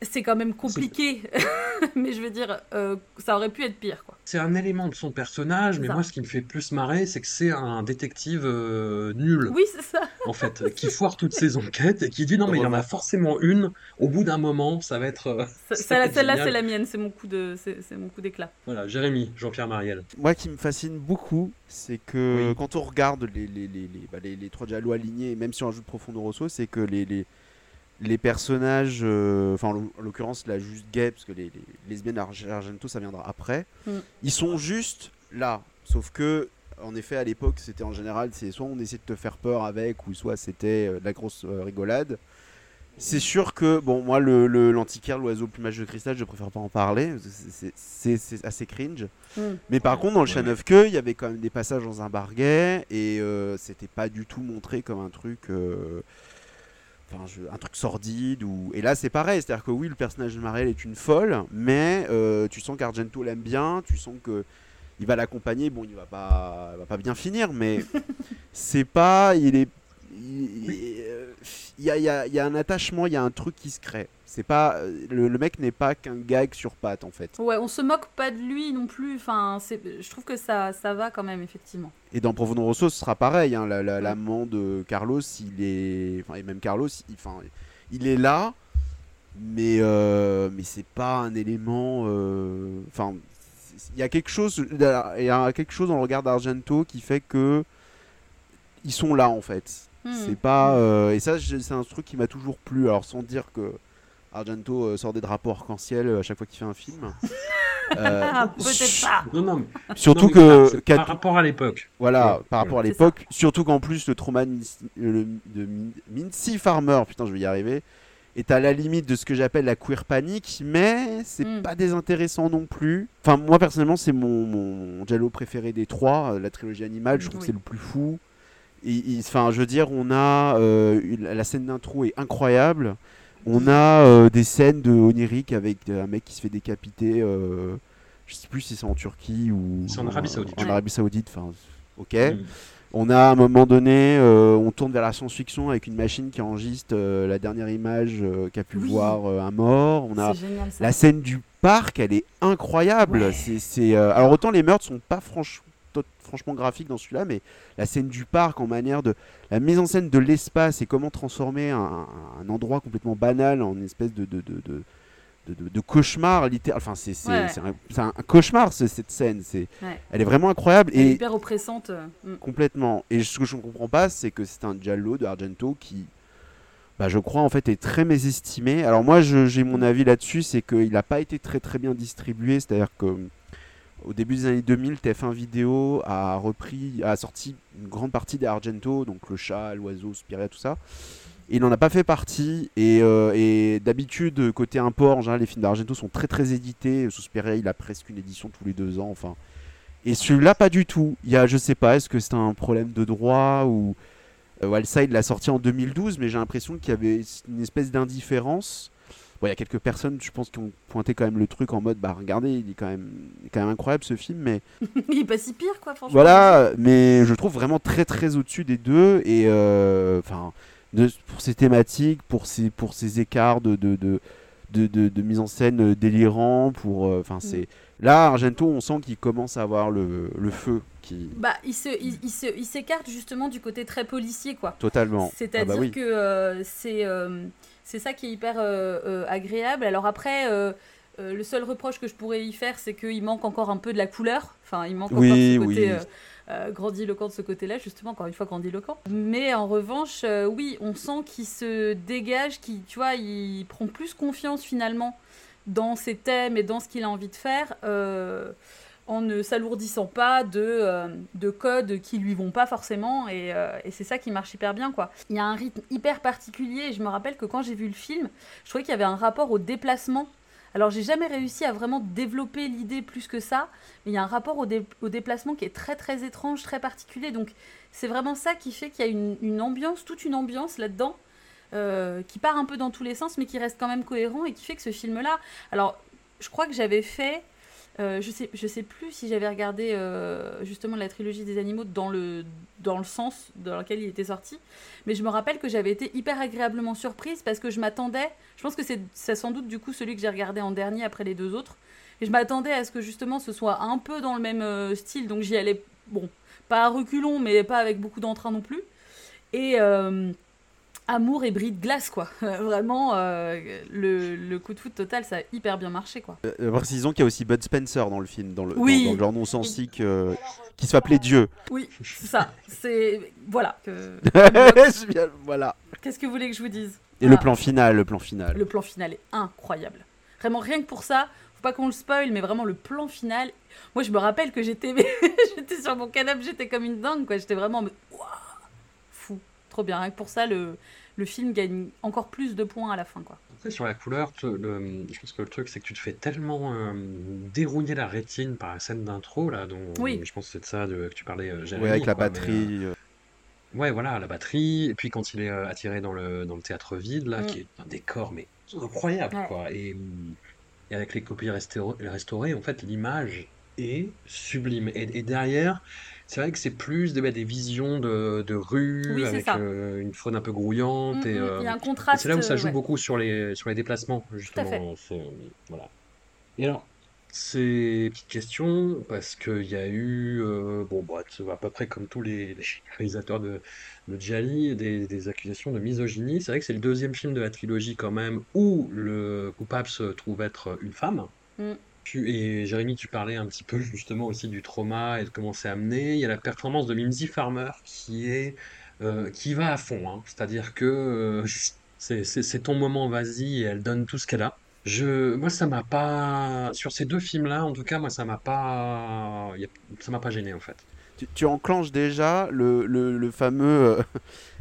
c'est quand même compliqué. Mais je veux dire, euh, ça aurait pu être pire, quoi. C'est un élément de son personnage, mais Ça. moi, ce qui me fait plus marrer, c'est que c'est un détective euh, nul. Oui, c'est ça. en fait, qui foire toutes ses enquêtes et qui dit non mais il y en a forcément une. Au bout d'un moment, ça va être. euh, Ça- ça va Celle-là, c'est la mienne. C'est mon coup de, c'est c'est mon coup d'éclat. Voilà, Jérémy, Jean-Pierre Mariel. Moi qui me fascine beaucoup, c'est que Oui. quand on regarde les, les, les, les, bah, les- les trois dialogues alignés, même si on ajoute Profondo Rosso, c'est que les, les, personnages, euh, enfin en l'oc- en l'occurrence la juste gay, parce que les, les lesbiennes Arg- Argento ça viendra après, Mm. ils sont juste là. Sauf que, en effet, à l'époque, c'était en général, c'est soit on essayait de te faire peur avec, ou soit c'était euh, de la grosse euh, rigolade. C'est sûr que, bon, moi, le, l'antiquaire, l'oiseau au plumage de cristal, je préfère pas en parler. c'est- assez cringe. Mm. Mais par contre, dans le Ouais, chat neuf queue, il y avait quand même des passages dans un bar gay et c'était pas du tout montré comme un truc. Enfin, je- un truc sordide ou et là c'est pareil c'est à dire que oui le personnage de Marielle est une folle mais euh, tu sens qu'Argento l'aime bien tu sens que il va l'accompagner bon il va pas il va pas bien finir mais c'est pas il est il il- euh, il y a, il y a- il y a un attachement il y a un truc qui se crée c'est pas euh, le, le mec n'est pas qu'un gag sur patte en fait Ouais, on se moque pas de lui non plus. Enfin, je trouve que ça, ça va quand même, effectivement. Et dans Profondo Rosso, ce sera pareil. Hein, la- la-. L'amant de Carlos, il est. Enfin, et même Carlos, il, enfin, il est là, mais, euh, mais c'est pas un élément. euh, Enfin, il y a quelque chose. Il y a quelque chose dans le regard d'Argento qui fait que. Ils sont là en fait. Hmm. C'est pas. euh, et ça, c'est un truc qui m'a toujours plu. Alors, sans dire que Argento euh, sort des drapeaux arc-en-ciel euh, à chaque fois qu'il fait un film. Euh, Ah, peut-être pas. Non, non, mais, surtout non, mais que par rapport à l'époque. Voilà, Ouais, par rapport à l'époque, surtout qu'en plus le trauma de, Mincy Farmer, putain je vais y arriver, est à la limite de ce que j'appelle la queer panic, mais c'est Mm. pas désintéressant non plus. Enfin moi personnellement c'est mon, mon préféré des trois, euh, la trilogie animale, je trouve Oui. que c'est le plus fou. Enfin je veux dire, on a euh, la scène d'intro est incroyable. On a euh, des scènes de onirique avec un mec qui se fait décapiter. euh, je sais plus si c'est en Turquie ou C'est en Arabie Saoudite. En. Arabie Saoudite, enfin, ok. Mm. On a à un moment donné, euh, on tourne vers la science-fiction avec une machine qui enregistre euh, la dernière image euh, qu'a pu Oui. voir euh, un mort. On a C'est génial ça. la scène du parc, elle est incroyable. Ouais. C'est, c'est, euh, Alors autant les meurtres sont pas franch- tot- franchement graphiques dans celui-là, mais la scène du parc en manière de la mise en scène de l'espace et comment transformer un, un endroit complètement banal en une espèce de, de, de, de, de- de- de cauchemar littéral. Enfin, c'est, c'est, Ouais. c'est un, cauchemar ce- cette scène. C'est, Ouais. Elle est vraiment incroyable. Elle est Et hyper oppressante. euh, mm. Complètement. Et ce que je ne comprends pas, c'est que c'est un Giallo de Argento qui, bah, je crois, en fait, est très mésestimé. Alors moi, je- j'ai mon avis là-dessus, c'est qu'il n'a pas été très très bien distribué. C'est-à-dire que au début des années 2000, TF1 Vidéo a repris, a sorti une grande partie des Argento, donc le chat, l'oiseau, Spiria, tout ça. Il n'en a pas fait partie. Et, euh, d'habitude, côté import, les films d'Argento sont très très édités. Suspiria, il a presque une édition tous les deux ans. Enfin, et celui-là, pas du tout. Il y a, je sais pas, est-ce que c'est un problème de droit ou. Euh, l'a sorti en 2012, mais j'ai l'impression qu'il y avait une espèce d'indifférence. Bon, il y a quelques personnes, je pense, qui ont pointé quand même le truc en mode, bah regardez, il est quand même, il est quand même incroyable ce film, mais Il est pas si pire quoi, franchement. voilà, mais je trouve vraiment très très au-dessus des deux et euh, enfin pour ses thématiques, pour ses pour ses écarts de de, de, de, mise en scène délirants, pour euh, enfin c'est là Argento, on sent qu'il commence à avoir le, le feu qui Bah, il se, il, il se, il s'écarte justement du côté très policier quoi. totalement. C'est-à-dire Ah bah oui. que euh, c'est euh, c'est ça qui est hyper euh, euh, agréable. Alors après, euh, le seul reproche que je pourrais y faire, c'est qu'il manque encore un peu de la couleur. Enfin, il manque Oui, encore ce côté oui. euh, euh, grandiloquent de ce côté-là, justement, encore une fois grandiloquent. Mais en revanche, oui, on sent qu'il se dégage, qu'il, tu vois, il prend plus confiance finalement dans ses thèmes et dans ce qu'il a envie de faire. En ne s'alourdissant pas de, euh, de codes qui lui vont pas forcément et, euh, et c'est ça qui marche hyper bien quoi. Il y a un rythme hyper particulier et je me rappelle que quand j'ai vu le film, je trouvais qu'il y avait un rapport au déplacement. Alors j'ai jamais réussi à vraiment développer l'idée plus que ça, mais il y a un rapport au, au déplacement qui est très très étrange, très particulier. Donc c'est vraiment ça qui fait qu'il y a une, une ambiance, toute une ambiance là-dedans, euh, qui part un peu dans tous les sens, mais qui reste quand même cohérent et qui fait que ce film-là. Alors je crois que j'avais fait euh, je sais, sais plus si j'avais regardé euh, justement la trilogie des animaux dans le, sens dans lequel il était sorti, mais je me rappelle que j'avais été hyper agréablement surprise parce que je m'attendais, je pense que c'est sans doute du coup celui que j'ai regardé en dernier après les deux autres, et je m'attendais à ce que justement ce soit un peu dans le même euh, style, donc j'y allais, bon, pas à reculons, mais pas avec beaucoup d'entrain non plus, et amour et bris de glace quoi, vraiment euh, le, le coup de foot total ça a hyper bien marché quoi. Euh, précisons qu'il y a aussi Bud Spencer dans le film, dans le, dans- Oui. dans, le genre non sensique, euh, qui se fait appeler Dieu. Oui, c'est ça. C'est voilà. que- voilà. Qu'est-ce que vous voulez que je vous dise? Et le Ah, plan final, le plan final. Le plan final est incroyable. Vraiment rien que pour ça. Faut pas qu'on le spoil, mais vraiment le plan final. Moi, je me rappelle que j'étais, j'étais sur mon canapé, j'étais comme une dingue, quoi. J'étais vraiment Waouh trop bien. Rien que pour ça, le le film gagne encore plus de points à la fin, quoi. Après, sur la couleur, le- je pense que le truc, c'est que tu te fais tellement euh, dérouiller la rétine par la scène d'intro, là, dont Oui. je pense que c'est de ça de- que tu parlais, euh, Jérémy, Ouais, avec la quoi, mais, batterie. euh, euh, ouais, voilà, la batterie, et puis quand il est euh, attiré dans le, dans le théâtre vide, là, Mm. qui est un décor, mais incroyable, Ouais. quoi. Et, et avec les copies restaurées, restaurées, en fait, l'image est sublime. Et, et derrière, c'est vrai que c'est plus des, bah, des visions de, de rue, Oui, avec euh, une faune un peu grouillante, Mm, et, mm, euh, Il y a un contraste. c'est là où ça joue ouais. beaucoup sur les, sur les déplacements, justement. c'est, euh, voilà. Et alors, c'est une petite question, parce qu'il y a eu, euh, bon, bah, à peu près comme tous les, les réalisateurs de, de des, des accusations de misogynie. C'est vrai que c'est le deuxième film de la trilogie, quand même, où le coupable se trouve être une femme. Mm. Et Jérémy, tu parlais un petit peu justement aussi du trauma et de comment c'est amené. Il y a la performance de Mimsy Farmer qui est euh, qui va à fond. hein. C'est-à-dire que euh, c'est ton moment, vas-y, et elle donne tout ce qu'elle a. Je, moi, ça m'a pas. Sur ces deux films-là, en tout cas, moi, ça m'a pas. Ça m'a pas gêné, en fait. Tu, tu enclenches déjà le, le, le fameux, euh,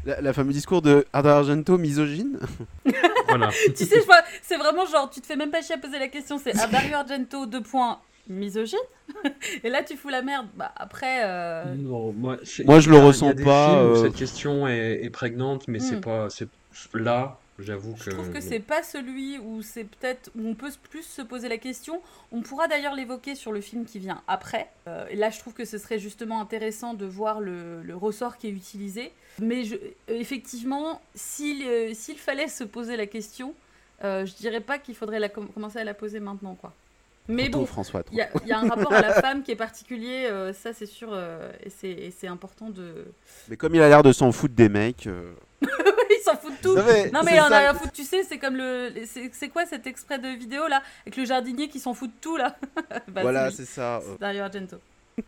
la, la fameux discours de Dario Argento misogyne. Voilà. tu sais, je vois, c'est vraiment genre, tu te fais même pas chier à poser la question, c'est Dario Argento, deux points, misogyne. Et là, tu fous la merde. Bah, après. euh, Non, moi, je le a- a ressens pas, euh, cette question est, est prégnante, mais c'est Hmm. pas. C'est là, j'avoue que. Je trouve que c'est pas celui où c'est peut-être où on peut plus se poser la question. On pourra d'ailleurs l'évoquer sur le film qui vient après. Euh, là, je trouve que ce serait justement intéressant de voir le, le ressort qui est utilisé. Mais je- euh, effectivement, s'il euh, s'il fallait se poser la question, euh, je dirais pas qu'il faudrait la com- commencer à la poser maintenant, quoi. Mais Trop, bon, François. il y, a- il y a un rapport à la femme qui est particulier, euh, ça c'est sûr, euh, et c'est- et c'est important de. Mais comme il a l'air de s'en foutre des mecs. euh, Il s'en fout de tout. Non, mais Non mais on a rien à foutre, tu sais, c'est comme le... C'est quoi cet extrait de vidéo là Avec le jardinier qui s'en fout de tout là Bah, voilà, c'est ça. euh. C'est Dario Argento.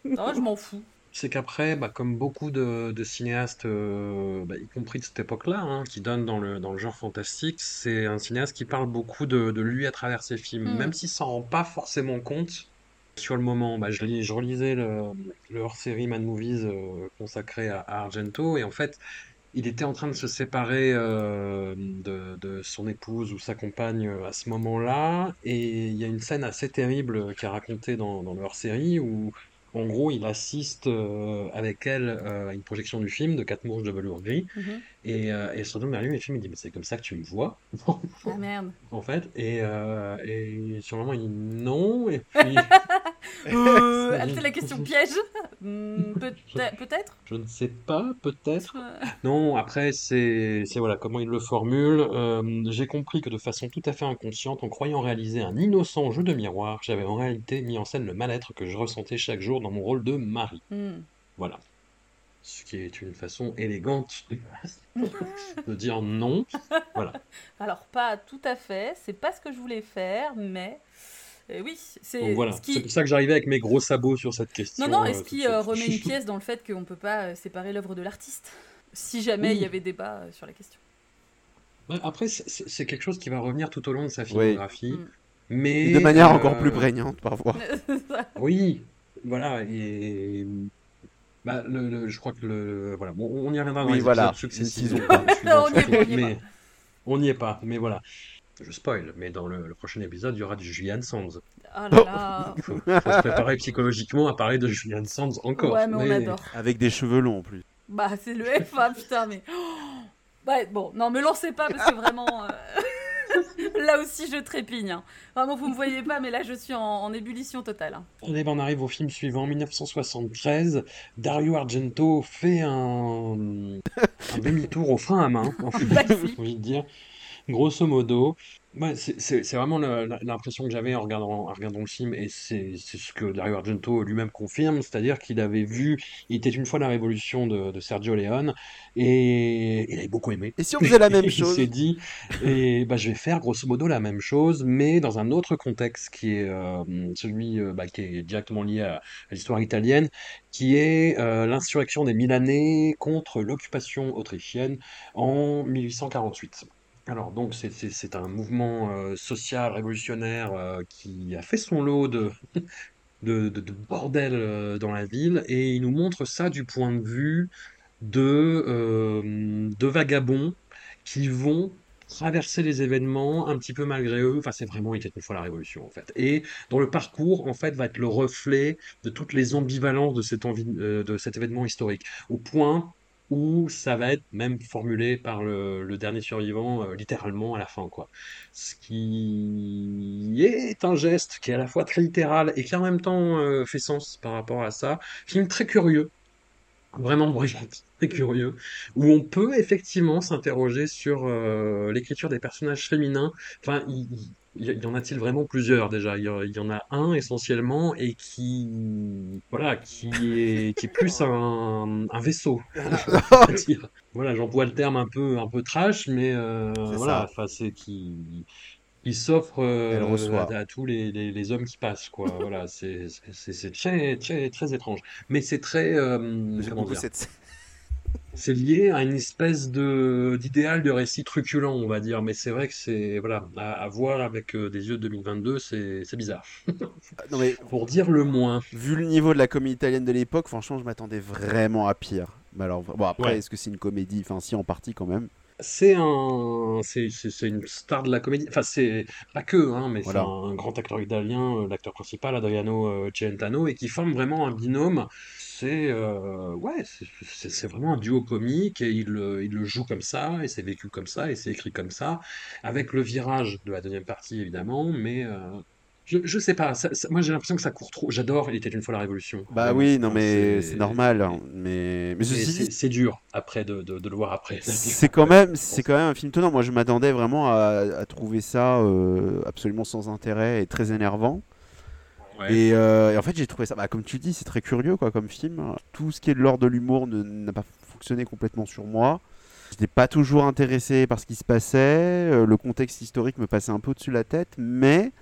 Non, je m'en fous. C'est qu'après, bah, comme beaucoup de, de cinéastes, euh, bah, y compris de cette époque-là, hein, qui donnent dans le, dans le genre fantastique, c'est un cinéaste qui parle beaucoup de, de lui à travers ses films, Mm. même s'il s'en rend pas forcément compte. Sur le moment, bah, je, lis- je relisais le, le hors-série Mad Movies euh, consacré à, à Argento, et en fait, il était en train de se séparer euh, de, son épouse ou sa compagne euh, à ce moment-là, et il y a une scène assez terrible qui est racontée dans, dans le hors-série où, en gros, il assiste euh, avec elle à une projection du film de Quatre mouches de velours gris, Mhm. Et, euh, et elle se retourne vers lui et le film il dit mais c'est comme ça que tu me vois Ah merde. en fait et, euh, et sur le moment il dit non et puis Euh, elle fait la question piège Hmm, Peut-être? je ne sais pas peut-être Euh, Non, après, c'est c'est voilà comment il le formule. Euh, j'ai compris que de façon tout à fait inconsciente, en croyant réaliser un innocent jeu de miroir, j'avais en réalité mis en scène le mal-être que je ressentais chaque jour dans mon rôle de mari. hmm. Voilà. Ce qui est une façon élégante de dire non. Voilà. Alors pas tout à fait, c'est pas ce que je voulais faire, mais... euh, oui, c'est voilà. ce qui... pour ça que j'arrivais avec mes gros sabots sur cette question. Non, non, et euh, qui euh, remet une pièce dans le fait qu'on peut pas euh, séparer l'œuvre de l'artiste. Si jamais Oui. il y avait débat euh, sur la question. Après, c'est- quelque chose qui va revenir tout au long de sa filmographie. Mm. Mais Et de manière euh, encore plus prégnante parfois. Oui, voilà, et bah, le, le- je crois que le voilà, bon, on y reviendra dans Oui, les voilà, épisodes successifs. mais on n'y est pas, mais voilà. Je spoil, mais dans le, le prochain épisode, il y aura du Julian Sands. Oh là là. Faut, faut se préparer psychologiquement à parler de Julian Sands encore. ouais, mais on adore. Avec des cheveux longs en plus. Bah, c'est le FA, putain, mais. Oh bon, non, me lancez pas parce que vraiment. euh, là aussi, je trépigne. hein. Vraiment, vous me voyez pas, mais là, je suis en, en ébullition totale. hein. Allez, ben, on arrive au film suivant, 1973. Dario Argento fait un, un demi-tour au frein à main, en fait, Backflip. j'ai envie de dire. Grosso modo, ouais, c'est c'est- c'est vraiment la- l'impression que j'avais en regardant, en regardant le film, et c'est c'est ce que Dario Argento lui-même confirme, c'est-à-dire qu'il avait vu Il était une fois la révolution de, de Sergio Leone, et il avait beaucoup aimé. Et si on faisait la même Il chose s'est dit, et bah, je vais faire grosso modo la même chose, mais dans un autre contexte qui est euh, celui euh, bah, qui est directement lié à, à l'histoire italienne, qui est euh, l'insurrection des Milanais contre l'occupation autrichienne en 1848. Alors donc c'est- un mouvement euh, social révolutionnaire euh, qui a fait son lot de, de, de- de bordel euh, dans la ville et il nous montre ça du point de vue de, vagabonds qui vont traverser les événements un petit peu malgré eux. Enfin, c'est vraiment Il était une fois la révolution, en fait. Et dont le parcours, en fait, va être le reflet de toutes les ambivalences de de cet événement historique. Au point où ça va être même formulé par le, le dernier survivant, euh, littéralement à la fin, quoi. Ce qui est un geste qui est à la fois très littéral et qui en même temps euh, fait sens par rapport à ça. Film très curieux, vraiment brillant, très curieux, où on peut effectivement s'interroger sur euh, l'écriture des personnages féminins. Enfin, il, il- y en a-t-il vraiment plusieurs déjà? Il y, il en a un essentiellement et qui, voilà, qui est, qui est plus un, un vaisseau. Voilà, j'emploie le terme un peu, un peu trash, mais euh, voilà, enfin, c'est qui, qui s'offre euh, à, à tous les, les, les hommes qui passent, quoi. Voilà, c'est très, très, très étrange. Mais c'est très, euh, comment dire, cette. C'est lié à une espèce de d'idéal de récit truculent, on va dire. Mais c'est vrai que c'est voilà, à, à voir avec euh, des yeux de 2022, c'est c'est bizarre. Non mais Pour dire le moins. vu le niveau de la comédie italienne de l'époque, franchement, je m'attendais vraiment à pire. Mais alors, bon après, Ouais. est-ce que c'est une comédie? Enfin, si en partie quand même. C'est un, c'est une star de la comédie. Enfin, c'est pas que, hein, mais Voilà. c'est un grand acteur italien, euh, l'acteur principal, Adriano euh, Celentano, et qui forme vraiment un binôme. C'est euh, ouais, c'est- vraiment un duo comique et il, le- il le joue comme ça, et c'est vécu comme ça, et c'est écrit comme ça, avec le virage de la deuxième partie évidemment, mais euh, je, je sais pas. ça- ça- moi, j'ai l'impression que ça court trop. J'adore Il était une fois la Révolution. Bah oui, non mais c'est normal. hein. Mais, c'est dur après de, de, de le voir après. c'est quand même, c'est quand même un film tenant. Moi, je m'attendais vraiment à, à trouver ça euh, absolument sans intérêt et très énervant. Euh, et en fait, j'ai trouvé ça, bah, comme tu dis, c'est très curieux quoi, comme film. Tout ce qui est de l'ordre de l'humour n'a pas fonctionné complètement sur moi. J'étais pas toujours intéressé par ce qui se passait. euh, le contexte historique me passait un peu au-dessus de la tête, mais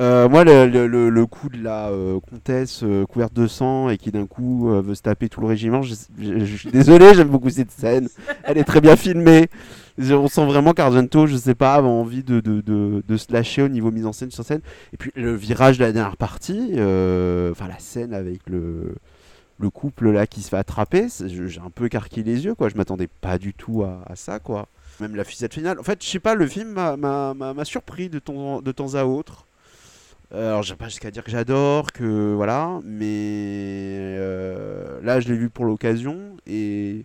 euh, moi, le, le- le- coup de la euh, comtesse euh, couverte de sang et qui d'un coup veut se taper tout le régiment, je, suis désolé, j'aime beaucoup cette scène. Elle est très bien filmée. On sent vraiment qu'Argento, je sais pas, a envie de, de, de, de se lâcher au niveau mise en scène sur scène. Et puis le virage de la dernière partie, enfin la scène avec le, le couple là qui se fait attraper, j'ai un peu écarquillé les yeux, quoi. Je m'attendais pas du tout à, à ça, quoi. Même la fusillade finale. En fait, je sais pas, le film m'a surpris de temps, de temps à autre. Euh, Alors, j'ai pas jusqu'à dire que j'adore, que voilà, mais euh, là, je l'ai vu pour l'occasion et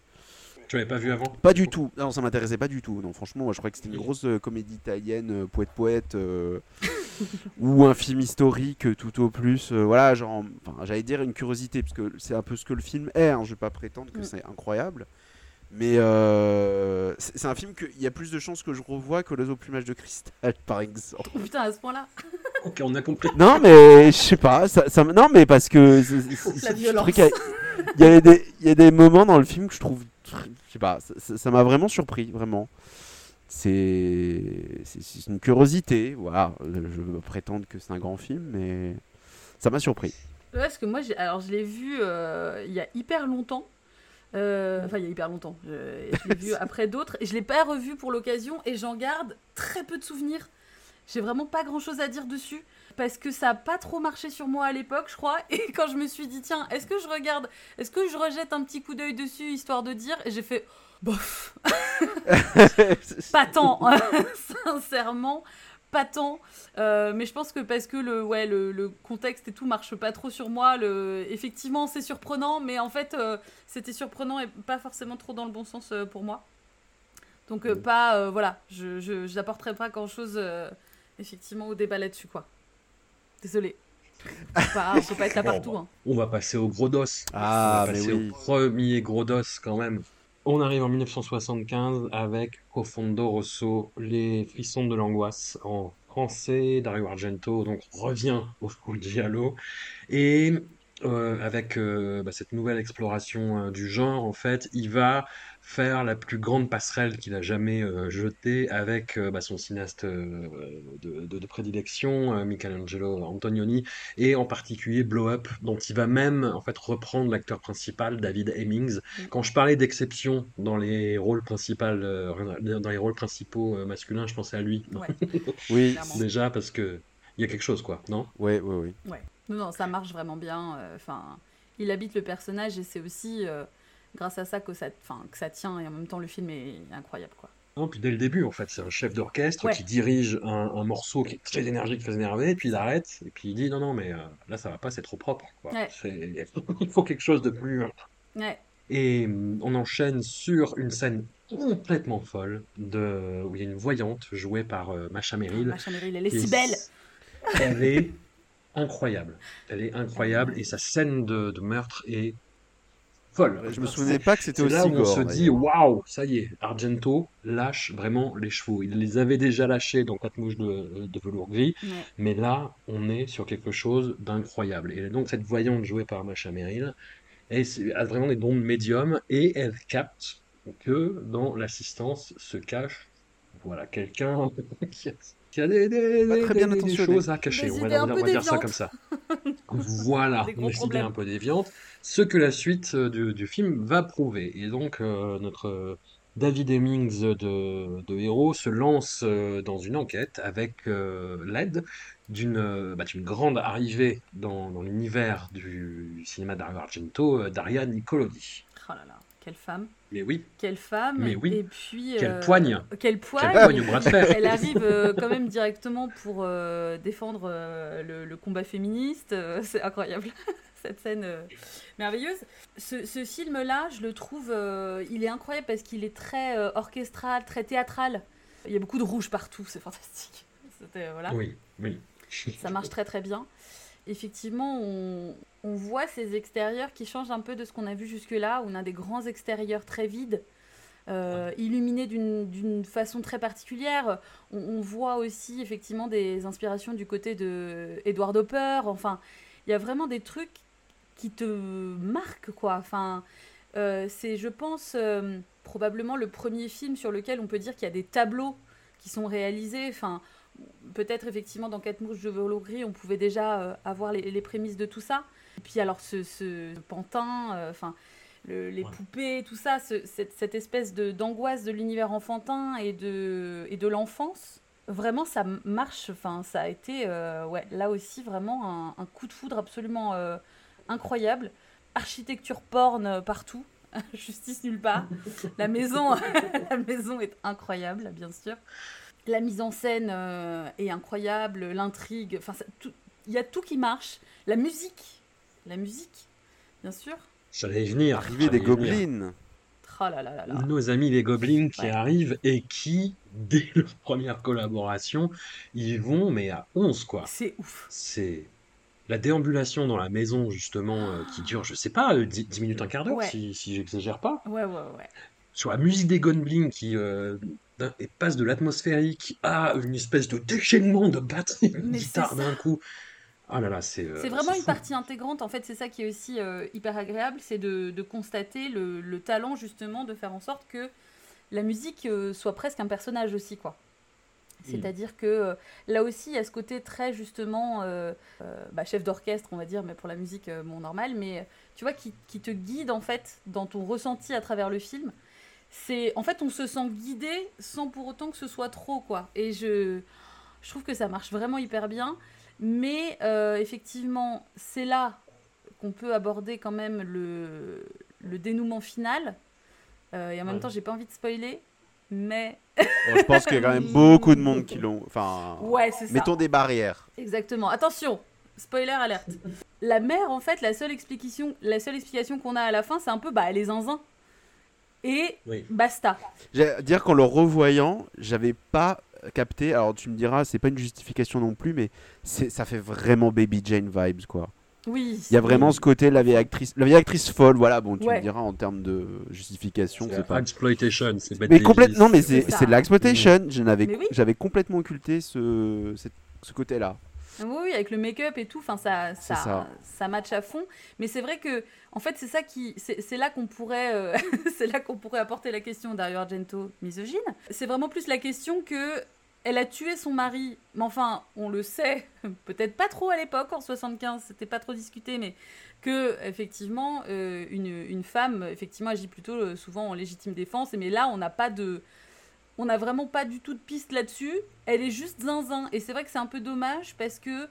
Tu l'avais pas vu avant? pas du tout. Non, ça m'intéressait pas du tout. Non, franchement, moi, je croyais que c'était une grosse euh, comédie italienne, poète poète, euh, ou un film historique tout au plus. euh, voilà, genre, enfin, j'allais dire une curiosité, parce que c'est un peu ce que le film est. Hein, je vais pas prétendre que Mm. c'est incroyable. Mais euh, c'est un film qu'il y a plus de chances que je revoie que les au plumage de cristal, par exemple. Oh putain, à ce point-là. Ok, on a compris. Non, mais je sais pas. Ça, non, mais parce que La violence. y a- Il y, a des- il y a des moments dans le film que je trouve, tr- je sais pas, ça- m'a vraiment surpris, vraiment. C'est une curiosité, voilà. Je veux prétendre que c'est un grand film, mais ça m'a surpris. Ouais, parce que moi, alors je l'ai vu euh, il y a hyper longtemps. Euh, Enfin, il y a hyper longtemps. Je, je l'ai vu après d'autres. Et je l'ai pas revu pour l'occasion et j'en garde très peu de souvenirs. J'ai vraiment pas grand chose à dire dessus. Parce que ça a pas trop marché sur moi à l'époque, je crois. Et quand je me suis dit, tiens, est-ce que je regarde, est-ce que je rejette un petit coup d'œil dessus histoire de dire Et j'ai fait, bof, pas tant, sincèrement, pas tant. Euh, mais je pense que parce que le, ouais, le, le contexte et tout marche pas trop sur moi, le, effectivement c'est surprenant, mais en fait euh, c'était surprenant et pas forcément trop dans le bon sens euh, pour moi. Donc euh, pas, euh, voilà, je je- j'apporterai pas grand chose effectivement au débat là-dessus quoi. Désolé. Faut pas, faut pas être là Bon, partout. bah, hein. On va passer au gros dos. Ah, on va mais passer oui. au premier gros dos quand même. On arrive en 1975 avec Profondo Rosso, Les frissons de l'angoisse en français. Dario Argento donc revient au, giallo et euh, avec euh, bah, cette nouvelle exploration euh, du genre en fait, il va faire la plus grande passerelle qu'il a jamais euh, jetée avec euh, bah, son cinéaste euh, de, de- de prédilection, euh, Michelangelo Antonioni, et en particulier Blow Up, dont il va même en fait reprendre l'acteur principal, David Hemmings. Mm. Quand je parlais d'exception dans les rôles principaux, euh, dans les rôles principaux euh, masculins, je pensais à lui Ouais. Oui, déjà parce que il y a quelque chose quoi, non? ouais, ouais, oui. Non, non, ça marche vraiment bien. euh, Enfin, il habite le personnage et c'est aussi euh, grâce à ça que ça, enfin, que ça tient et en même temps le film est incroyable quoi. Non, puis dès le début, en fait, c'est un chef d'orchestre Ouais. qui dirige un, un morceau qui est très énergique, très énervé, puis il arrête, et puis il dit non, non, mais euh, là ça va pas, c'est trop propre. Quoi. Ouais. Il faut quelque chose de plus. Ouais. Et hum, on enchaîne sur une scène complètement folle de... où il y a une voyante jouée par euh, Macha Merrill. Macha Merrill, elle est si belle. Elle est incroyable. Elle est incroyable, et sa scène de, de meurtre est folle. Je me souvenais pas que c'était aussi là où on gore. se dit waouh, ça y est, Argento lâche vraiment les chevaux. Il les avait déjà lâchés dans Quatre mouches de, de velours gris, Ouais. mais là, on est sur quelque chose d'incroyable. Et donc, cette voyante jouée par Macha Merrill elle c'est- a vraiment des dons de médium et elle capte que dans l'assistance se cache voilà, quelqu'un qui a, qui a des, des- Pas des- très bien des- choses à cacher. On va, on dire ça comme ça. Voilà, idée problèmes. un peu déviante, ce que la suite euh, du, du film va prouver. Et donc, euh, notre euh, David Hemmings de, de Héros se lance dans une enquête avec euh, l'aide d'une bah, d'une grande arrivée dans, dans l'univers du cinéma d'Ario Argento, euh, Daria Nicolodi. Oh là là, quelle femme. Mais oui, Quelle femme. Mais oui. Et puis. Quelle euh, poigne. Quelle poigne. quelle poigne au bras de fer Elle arrive euh, quand même directement pour euh, défendre le, le combat féministe. c'est incroyable, cette scène merveilleuse. Ce, ce film-là, je le trouve, il est incroyable parce qu'il est très orchestral, très théâtral. Il y a beaucoup de rouge partout, c'est fantastique. C'était, voilà. Oui, oui. Ça marche très très bien. Effectivement, on, on voit ces extérieurs qui changent un peu de ce qu'on a vu jusque-là, où on a des grands extérieurs très vides, euh, illuminés d'une façon très particulière. On, on voit aussi effectivement des inspirations du côté de Edward Hopper. Enfin, il y a vraiment des trucs qui te marquent, quoi. Enfin, euh, c'est, je pense, euh, probablement le premier film sur lequel on peut dire qu'il y a des tableaux qui sont réalisés. Enfin, peut-être effectivement dans Quatre mouches de velours gris, on pouvait déjà avoir les, les prémices de tout ça. Et puis alors ce, ce pantin, euh, enfin le- les Ouais. poupées, tout ça, ce- cette, cette espèce de d'angoisse de l'univers enfantin et de et de l'enfance. Vraiment, ça marche. Enfin, ça a été, euh, ouais, là aussi vraiment un, un coup de foudre absolument euh, incroyable. Architecture porn partout, justice nulle part. La maison, la maison est incroyable, bien sûr. La mise en scène euh, est incroyable, l'intrigue, enfin, il y a tout qui marche. La musique, la musique, bien sûr. J'allais y venir. J'allais des gobelins. Oh là là là là. Nos amis les Gobelins qui Ouais. arrivent et qui, dès leur première collaboration, ils vont, mais à 11 quoi. C'est ouf. C'est la déambulation dans la maison, justement, euh, qui dure, je sais pas, euh, 10, 10 minutes, un quart d'heure, Ouais. si, si j'exagère pas. Ouais, ouais, ouais. Sur la musique des Goblins qui euh, passe de l'atmosphérique à une espèce de déchaînement de batterie, de guitare d'un coup. Ah là là, c'est. euh, C'est vraiment une fou. partie intégrante, en fait, c'est ça qui est aussi euh, hyper agréable, c'est de, de constater le, le talent justement de faire en sorte que la musique euh, soit presque un personnage aussi, quoi. C'est-à-dire que euh, là aussi, il y a ce côté très justement euh, euh, bah, chef d'orchestre, on va dire, mais pour la musique, bon, normal, mais tu vois, qui, qui te guide en fait dans ton ressenti à travers le film. C'est en fait, on se sent guidé sans pour autant que ce soit trop, quoi. Et je, je trouve que ça marche vraiment hyper bien. Mais euh, effectivement, c'est là qu'on peut aborder quand même le, le dénouement final. Euh, et en même Ouais. temps, j'ai pas envie de spoiler, mais Bon, je pense qu'il y a quand même beaucoup de monde qui l'ont. Enfin, ouais, c'est ça. mettons des barrières. Exactement. Attention, spoiler alerte. La mère, en fait, la seule explication, la seule explication qu'on a à la fin, c'est un peu, bah, elle est zinzin. Et Oui. basta. J'ai à dire qu'en le revoyant, j'avais pas capté. Alors tu me diras, c'est pas une justification non plus, mais c'est ça fait vraiment Baby Jane vibes quoi. Oui. Il y a vraiment ce côté la vieille actrice, la vieille actrice folle. Voilà, bon, tu Ouais. me diras en termes de justification, C'est pas. exploitation, c'est Mais complètement, mais c'est de l'exploitation. Je n'avais, Mais oui. j'avais complètement occulté ce, cette- ce côté-là. Oui, avec le make-up et tout, enfin ça, ça, ça. ça match à fond. Mais c'est vrai que, en fait, c'est ça qui, c'est là qu'on pourrait, euh, c'est là qu'on pourrait apporter la question d'Ario Argento misogyne. C'est vraiment plus la question que elle a tué son mari. Mais enfin, on le sait, peut-être pas trop à l'époque en 75, c'était pas trop discuté, mais que effectivement euh, une, une femme effectivement agit plutôt euh, souvent en légitime défense. Mais là, on n'a pas de on n'a vraiment pas du tout de piste là-dessus. Elle est juste zinzin. Et c'est vrai que c'est un peu dommage parce que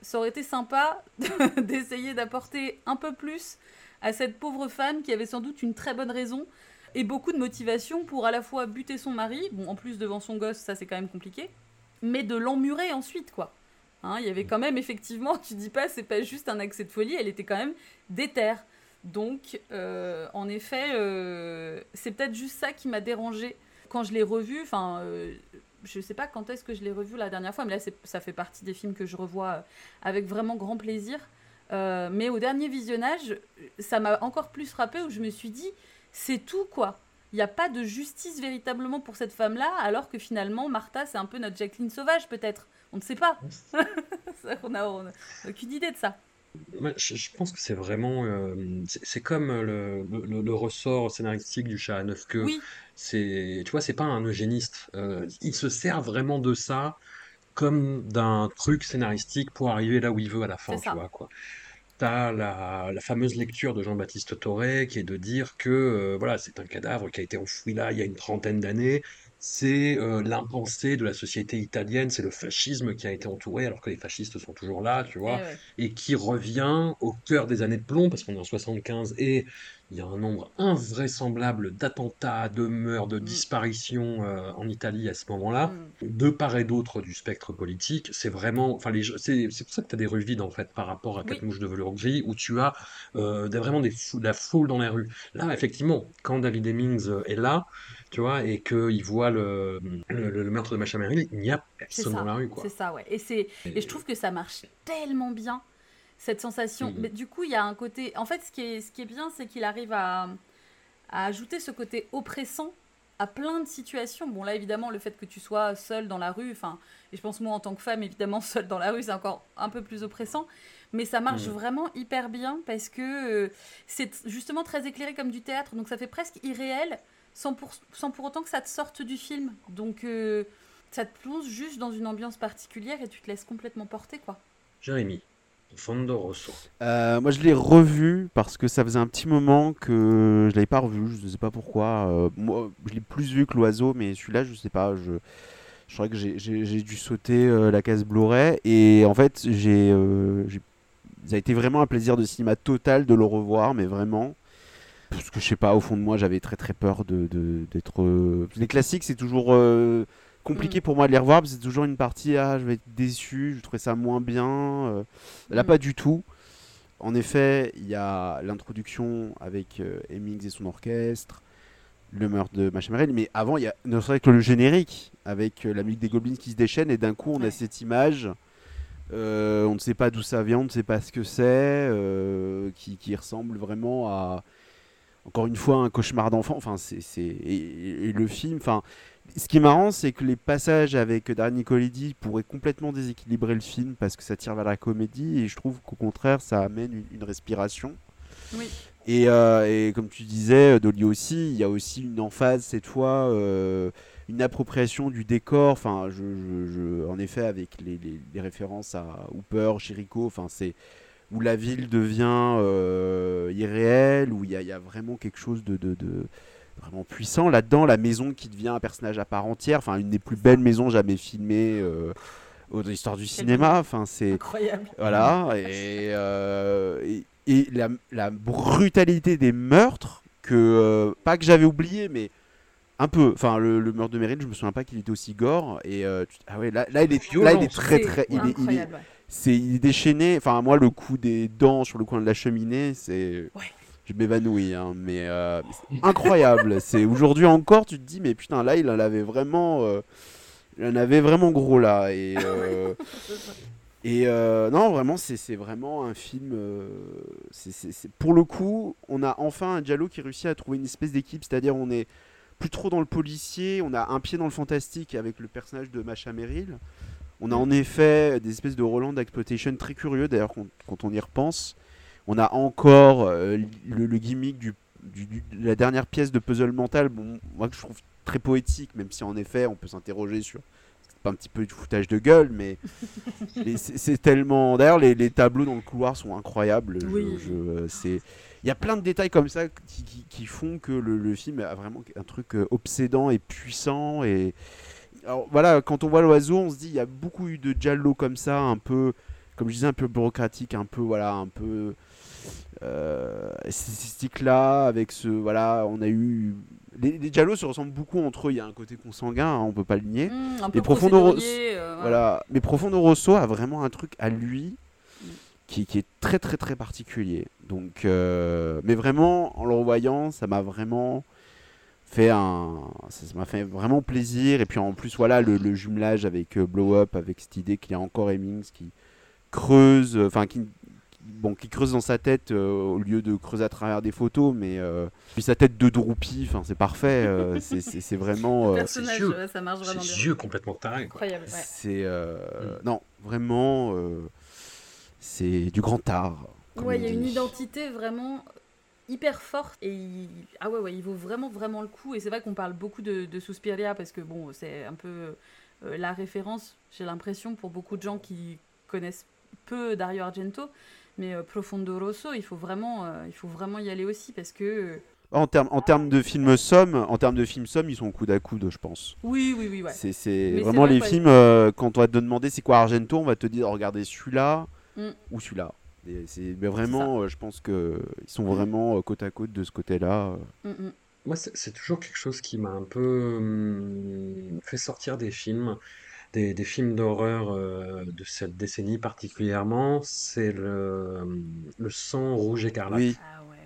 ça aurait été sympa d'essayer d'apporter un peu plus à cette pauvre femme qui avait sans doute une très bonne raison et beaucoup de motivation pour à la fois buter son mari, bon en plus devant son gosse ça c'est quand même compliqué, mais de l'emmurer ensuite quoi. Hein, il y avait quand même effectivement, tu dis pas c'est pas juste un accès de folie, elle était quand même déterre. Donc euh, en effet euh, c'est peut-être juste ça qui m'a dérangé quand je l'ai revu, enfin, euh, je sais pas quand est-ce que je l'ai revu la dernière fois, mais là, ça fait partie des films que je revois euh, avec vraiment grand plaisir. Euh, mais au dernier visionnage, ça m'a encore plus frappé où je me suis dit, c'est tout quoi. Il n'y a pas de justice véritablement pour cette femme-là, alors que finalement, Martha, c'est un peu notre Jacqueline sauvage, peut-être. On ne sait pas. On n'a aucune idée de ça. Moi, je, je pense que c'est vraiment. euh, c'est c'est comme le, le- le ressort scénaristique du chat à neuf queues. Oui, C'est, tu vois, c'est pas un eugéniste. Euh, il se sert vraiment de ça comme d'un truc scénaristique pour arriver là où il veut à la fin, tu ça. vois, quoi. T'as la, la fameuse lecture de Jean-Baptiste Toré qui est de dire que euh, voilà, c'est un cadavre qui a été enfoui là il y a une trentaine d'années. C'est euh, l'impensé de la société italienne, c'est le fascisme qui a été entouré alors que les fascistes sont toujours là, tu vois, Eh ouais. et qui revient au cœur des années de plomb parce qu'on est en 75 et il y a un nombre invraisemblable d'attentats, de meurtres, de Mm. disparitions euh, en Italie à ce moment-là Mm. de part et d'autre du spectre politique, c'est vraiment, enfin, c'est pour ça que tu as des rues vides en fait par rapport à Oui. Quatre mouches de velours gris, où tu as euh, des- vraiment des de la foule dans les rues. Là, effectivement, quand David Hemmings est là, tu vois, et qu'il voit le, le, le meurtre de Macha Merrill, il n'y a personne ça. dans la rue, quoi. C'est ça, ouais. Et, c'est... et je trouve que ça marche tellement bien, cette sensation. Mhm. Mais du coup, il y a un côté. En fait, ce qui est, ce qui est bien, c'est qu'il arrive à, à ajouter ce côté oppressant à plein de situations. Bon, là, évidemment, le fait que tu sois seule dans la rue, enfin, et je pense, moi, en tant que femme, évidemment, seule dans la rue, c'est encore un peu plus oppressant. Mais ça marche Mhm. vraiment hyper bien parce que euh, c'est justement très éclairé comme du théâtre. Donc, ça fait presque irréel sans pour, sans pour autant que ça te sorte du film. Donc, euh, ça te plonge juste dans une ambiance particulière et tu te laisses complètement porter, quoi. Jérémy, Fondo Rosso. Euh, moi, je l'ai revu parce que ça faisait un petit moment que je l'avais pas revu. Je ne sais pas pourquoi. Euh, moi, je l'ai plus vu que l'oiseau, mais celui-là, je sais pas. Je, je crois que j'ai- dû sauter euh, la case Blu-ray. Et en fait, j'ai, euh, j'ai- ça a été vraiment un plaisir de cinéma total de le revoir, mais vraiment. Parce que je sais pas, au fond de moi, j'avais très très peur de d'être. euh, Les classiques, c'est toujours euh, compliqué pour moi de les revoir. parce que C'est toujours une partie, ah, je vais être déçu, je trouvais ça moins bien. euh. Là, Mm. pas du tout. En effet, il y a l'introduction avec Hemmings et son orchestre, le meurtre de Macha Merrill, mais avant, il y a ne serait-ce que le générique avec la musique des Goblins qui se déchaîne, et d'un coup, on a cette image. euh, on ne sait pas d'où ça vient, on ne sait pas ce que c'est, euh, qui, qui ressemble vraiment à, encore une fois, un cauchemar d'enfant. Enfin, c'est, c'est- et, et le film, enfin, ce qui est marrant, c'est que les passages avec Darren Nicolidi pourraient complètement déséquilibrer le film parce que ça tire vers la comédie et je trouve qu'au contraire, ça amène une, une respiration. Oui. Et, euh, et comme tu disais, Dolly aussi, il y a aussi une emphase cette fois, euh, une appropriation du décor. Enfin, je, je- je- en effet, avec les, les- les références à Hooper, Chirico, enfin, c'est où la ville devient euh, irréelle, où il y, a- il y a vraiment quelque chose de, de- de vraiment puissant là-dedans. La maison qui devient un personnage à part entière, enfin, une des plus belles maisons jamais filmées euh, dans l'histoire du cinéma. Enfin, c'est Incroyable. voilà, et, euh, et, et la, la brutalité des meurtres, que euh, pas que j'avais oublié, mais un peu. Enfin, le, le meurtre de Meryl, je me souviens pas qu'il était aussi gore. Et euh, tu- ah ouais, là, là, il est, là, il est très très. Il est, il est, incroyable. ouais. C'est, il est déchaîné. Enfin, moi, le coup des dents sur le coin de la cheminée, c'est. Ouais. Je m'évanouis, hein, mais euh, incroyable. c'est aujourd'hui encore, tu te dis, mais putain, là, il en avait vraiment. euh, il en avait vraiment gros là. Et. euh, et non, vraiment, c'est vraiment un film. c'est- Pour le coup, on a enfin un Diallo qui réussit à trouver une espèce d'équipe, c'est-à-dire on est plus trop dans le policier, on a un pied dans le fantastique avec le personnage de Macha Merrill. On a en effet des espèces de Roland d'exploitation très curieux, d'ailleurs, quand, quand on y repense. On a encore euh, le, le gimmick du, du- du- de la dernière pièce de puzzle mental, bon, moi que je trouve très poétique, même si en effet on peut s'interroger sur c'est pas un petit peu du foutage de gueule, mais, mais c'est tellement. D'ailleurs, les, les tableaux dans le couloir sont incroyables. Je- Oui. je- euh, il y a plein de détails comme ça qui, qui- qui font que le, le film a vraiment un truc euh, obsédant et puissant et alors voilà quand on voit l'oiseau on se dit il y a beaucoup eu de giallo comme ça un peu comme je disais un peu bureaucratique un peu voilà un peu euh, là avec ce voilà on a eu les, les giallo se ressemblent beaucoup entre eux il y a un côté consanguin hein, on peut pas le nier Mmh, un peu Et Profondo Ros- procédurier, euh, voilà. Mais Profondo Rosso a vraiment un truc à lui qui, qui est très très très particulier. Donc, euh, mais vraiment, en le revoyant, ça m'a vraiment fait un, ça m'a fait vraiment plaisir. Et puis en plus, voilà, le, le jumelage avec euh, Blow Up, avec cette idée qu'il y a encore Hemmings qui creuse, euh, enfin qui bon, qui creuse dans sa tête euh, au lieu de creuser à travers des photos, mais euh, puis sa tête de droupie, enfin c'est parfait, euh, c'est- vraiment. euh, personnage, ça marche vraiment bien. yeux complètement tarés. Incroyable, ouais. C'est euh, Mm. non vraiment euh, c'est du grand art. Ouais, il y a une identité vraiment hyper forte et il... ah ouais ouais il vaut vraiment vraiment le coup et c'est vrai qu'on parle beaucoup de, de Suspiria parce que bon c'est un peu euh, la référence, j'ai l'impression, pour beaucoup de gens qui connaissent peu Dario Argento. Mais euh, Profondo Rosso, il faut, vraiment, euh, il faut vraiment y aller aussi parce que. En termes en termes de film somme, en termes de film somme, ils sont coude à coude, je pense. Oui, oui, oui, ouais. C'est vraiment vrai, les films quand on va te demander c'est quoi Argento, on va te dire regardez celui-là Mm. ou celui-là. Et c'est mais vraiment, euh, je pense que ils sont vraiment euh, côte à côte de ce côté-là. euh. Mm, mm. Moi, c'est c'est toujours quelque chose qui m'a un peu hum, fait sortir des films, des, des films d'horreur euh, de cette décennie particulièrement. C'est le, hum, le sang rouge écarlate. Oui. Ah ouais.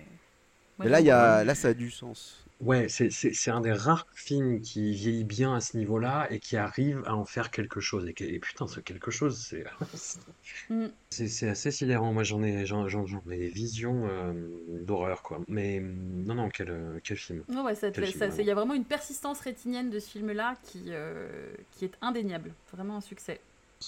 Moi, Mais là, j'en il y a là ça a du sens. Ouais, c'est c'est- c'est un des rares films qui vieillit bien à ce niveau-là et qui arrive à en faire quelque chose. Et, et putain, ce quelque chose, c'est Mm. c'est c'est assez sidérant. Moi, j'en ai, j'en, j'en- j'en ai des visions euh, d'horreur, quoi. Mais hum, non, non, quel, euh, quel film. Ouais, ouais, ça te Quel laisse- film, ça- vraiment. c'est- il y a vraiment une persistance rétinienne de ce film-là qui, euh, qui est indéniable. Vraiment un succès.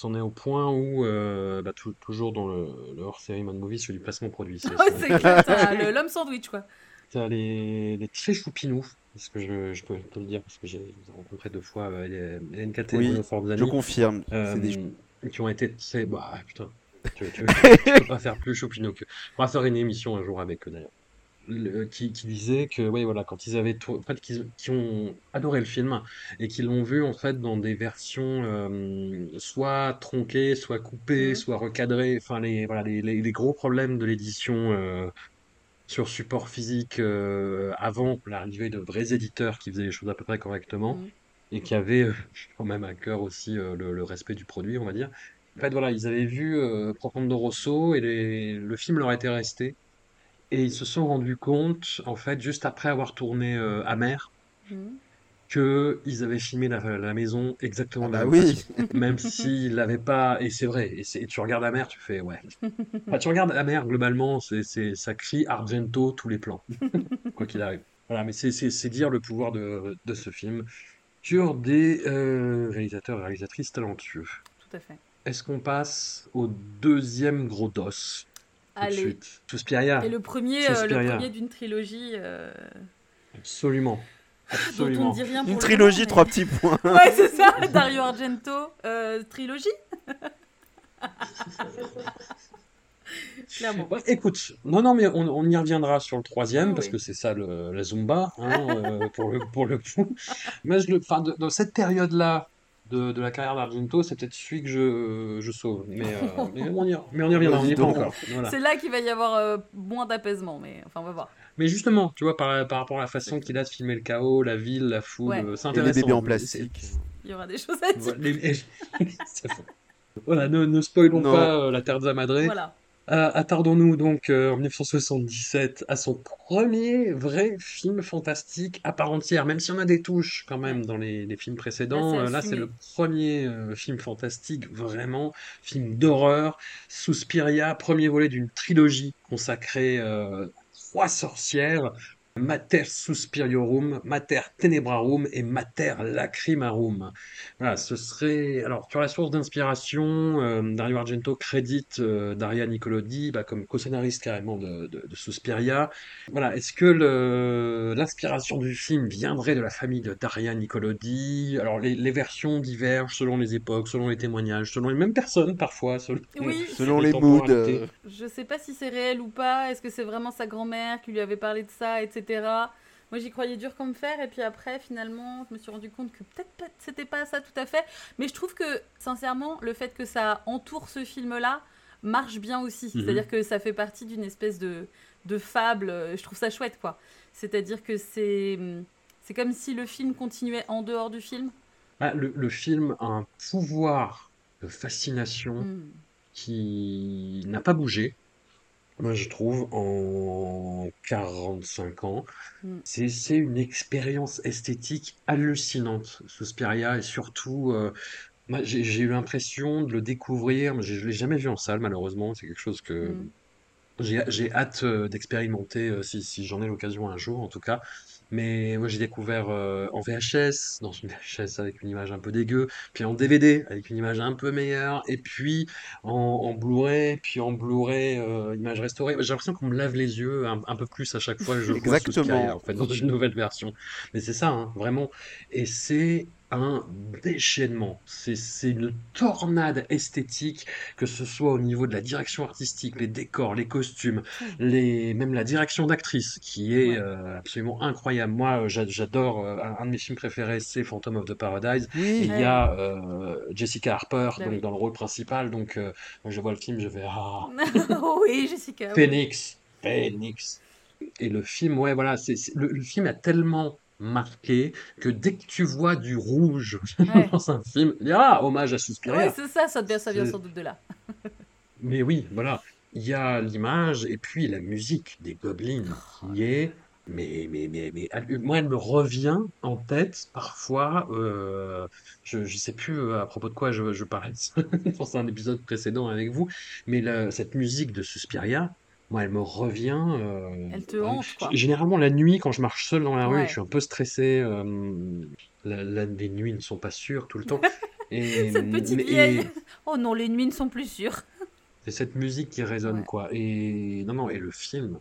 On est au point où, euh, bah, tou- toujours dans le, le hors-série Mad Movie, sur du placement produit. C'est, Ouais, c'est clair, t'as le- l'homme sandwich, quoi. T'as les, les très choupinous, parce que je, je peux te le dire, parce que j'ai rencontré deux fois euh, et Oui, Forzani, Je confirme. euh, des- qui ont été très... Bah, putain, tu, tu, tu peux pas faire plus choupinous que... On va faire une émission un jour avec eux, d'ailleurs. Le- qui, qui disait que, ouais, voilà, quand ils avaient... En fait, qu'ils, qui ont adoré le film, et qu'ils l'ont vu, en fait, dans des versions euh, soit tronquées, soit coupées, Mhm. soit recadrées, enfin, les, voilà, les, les, les gros problèmes de l'édition... euh, sur support physique euh, avant l'arrivée de vrais éditeurs qui faisaient les choses à peu près correctement Mhm. et qui avaient euh, quand même à cœur aussi euh, le, le respect du produit, on va dire. En fait, voilà, ils avaient vu Profondo Rosso et les- le film leur était resté. Et ils se sont rendus compte, en fait, juste après avoir tourné Amer, Mhm. Qu'ils avaient filmé la, la maison exactement Ah de la bah même oui. façon. Même s'ils l'avaient pas, et c'est vrai, et, c'est- et tu regardes Amer, tu fais ouais. Enfin, tu regardes Amer, globalement, c'est, c'est, ça crie Argento tous les plans, quoi qu'il arrive. Voilà, mais c'est, c'est, c'est dire le pouvoir de, de ce film sur des euh, réalisateurs et réalisatrices talentueux. Tout à fait. Est-ce qu'on passe au deuxième gros dos tout de Allez. suite? Suspiria, Et le premier, euh, le premier d'une trilogie euh, absolument. Dont on Absolument. ne dit rien pour Une trilogie, moment, trois petits points. Ouais, c'est ça, Dario Argento, euh, trilogie. Clairement. Ouais, écoute, non, non, mais on, on y reviendra sur le troisième, Oui, parce que c'est ça le, la Zumba, hein, euh, pour le, pour le coup. Mais je le, dans cette période-là de, de la carrière d'Argento, c'est peut-être celui que je, je sauve. Mais, euh, mais, on y, mais on y reviendra, on n'y est pas Dis donc. encore. Voilà. C'est là qu'il va y avoir euh, moins d'apaisement, mais enfin, on va voir. Mais justement, tu vois, par, par rapport à la façon qu'il a de filmer le chaos, la ville, la foule, Ouais. euh, c'est Et les intéressant. bébés en C'est- plastique. Il y aura des choses à dire. Voilà, les- ne, ne spoilons Non. pas euh, la Terza Madre. Voilà. Euh, attardons-nous donc euh, en 1977 à son premier vrai film fantastique à part entière, même si on a des touches quand même dans les, les films précédents. Là, c'est euh, Là, c'est assumé. le premier euh, film fantastique, vraiment, film d'horreur. Suspiria, premier volet d'une trilogie consacrée euh, trois sorcières. Mater Suspiriorum, Mater Tenebrarum et Mater Lacrimarum. Voilà, ce serait. Alors, sur la source d'inspiration, euh, Dario Argento crédite euh, Daria Nicolodi bah, comme co-scénariste carrément de, de, de Suspiria. Voilà, est-ce que l'inspiration du film viendrait de la famille de Daria Nicolodi? Alors, les, les versions divergent selon les époques, selon les témoignages, selon les mêmes personnes parfois, selon, Oui. Selon les moods. temporalités. euh, Je sais pas si c'est réel ou pas. Est-ce que c'est vraiment sa grand-mère qui lui avait parlé de ça, etc. Moi, j'y croyais dur comme fer. Et puis après, finalement, je me suis rendu compte que peut-être c'était pas ça tout à fait. Mais je trouve que, sincèrement, le fait que ça entoure ce film-là marche bien aussi. Mhm. C'est-à-dire que ça fait partie d'une espèce de, de fable. euh, Je trouve ça chouette, quoi. C'est-à-dire que c'est. C'est comme si le film continuait en dehors du film. Ah, le, le film a un pouvoir de fascination Mm. qui n'a pas bougé, moi je trouve, en 45 ans. Mm. C'est, une expérience esthétique hallucinante, Suspiria, et surtout, euh, j'ai, eu l'impression de le découvrir, mais je ne l'ai jamais vu en salle malheureusement, c'est quelque chose que Mm. j'ai, j'ai hâte euh, d'expérimenter euh, si, si j'en ai l'occasion un jour en tout cas. Mais moi j'ai découvert euh, en VHS, dans une VHS avec une image un peu dégueu, puis en DVD avec une image un peu meilleure, et puis en, en Blu-ray, puis en Blu-ray euh, image restaurée. J'ai l'impression qu'on me lave les yeux un, un peu plus à chaque fois que je vois. Suspiria, en fait, dans une nouvelle version. Mais c'est ça, hein, vraiment. Et c'est un déchaînement. C'est une tornade esthétique, que ce soit au niveau de la direction artistique, les décors, les costumes, les, même la direction d'actrice, qui est Ouais. euh, absolument incroyable. Moi, euh, j'a- j'adore, euh, un de mes films préférés, c'est Phantom of the Paradise. Et il y a euh, Jessica Harper Bah donc, dans le rôle principal. Donc, je vois le film, je vais Ah, oui, Jessica. Phoenix, Phoenix. Et le film, ouais, voilà, c'est, c'est- le, le film a tellement marqué que dès que tu vois du rouge Ouais. dans un film, il y a ah, hommage à Suspiria. Ouais, c'est ça, ça, vient- ça vient sans doute de là. Mais oui, voilà, il y a l'image et puis la musique des Goblins qui est. Mais, mais, mais, mais, elle- moi, elle me revient en tête parfois. euh, je ne sais plus euh, à propos de quoi je, je parlais dans un épisode précédent avec vous, mais la- cette musique de Suspiria, moi, elle me revient. euh, Elle te hante, quoi. Généralement, la nuit, quand je marche seul dans la rue Ouais. je suis un peu stressé, euh, la- la- les nuits ne sont pas sûres tout le temps. Et, Cette petite mais- vieille. et- Oh non, les nuits ne sont plus sûres. c'est cette musique qui résonne, Ouais. quoi. Et non, non, et le film.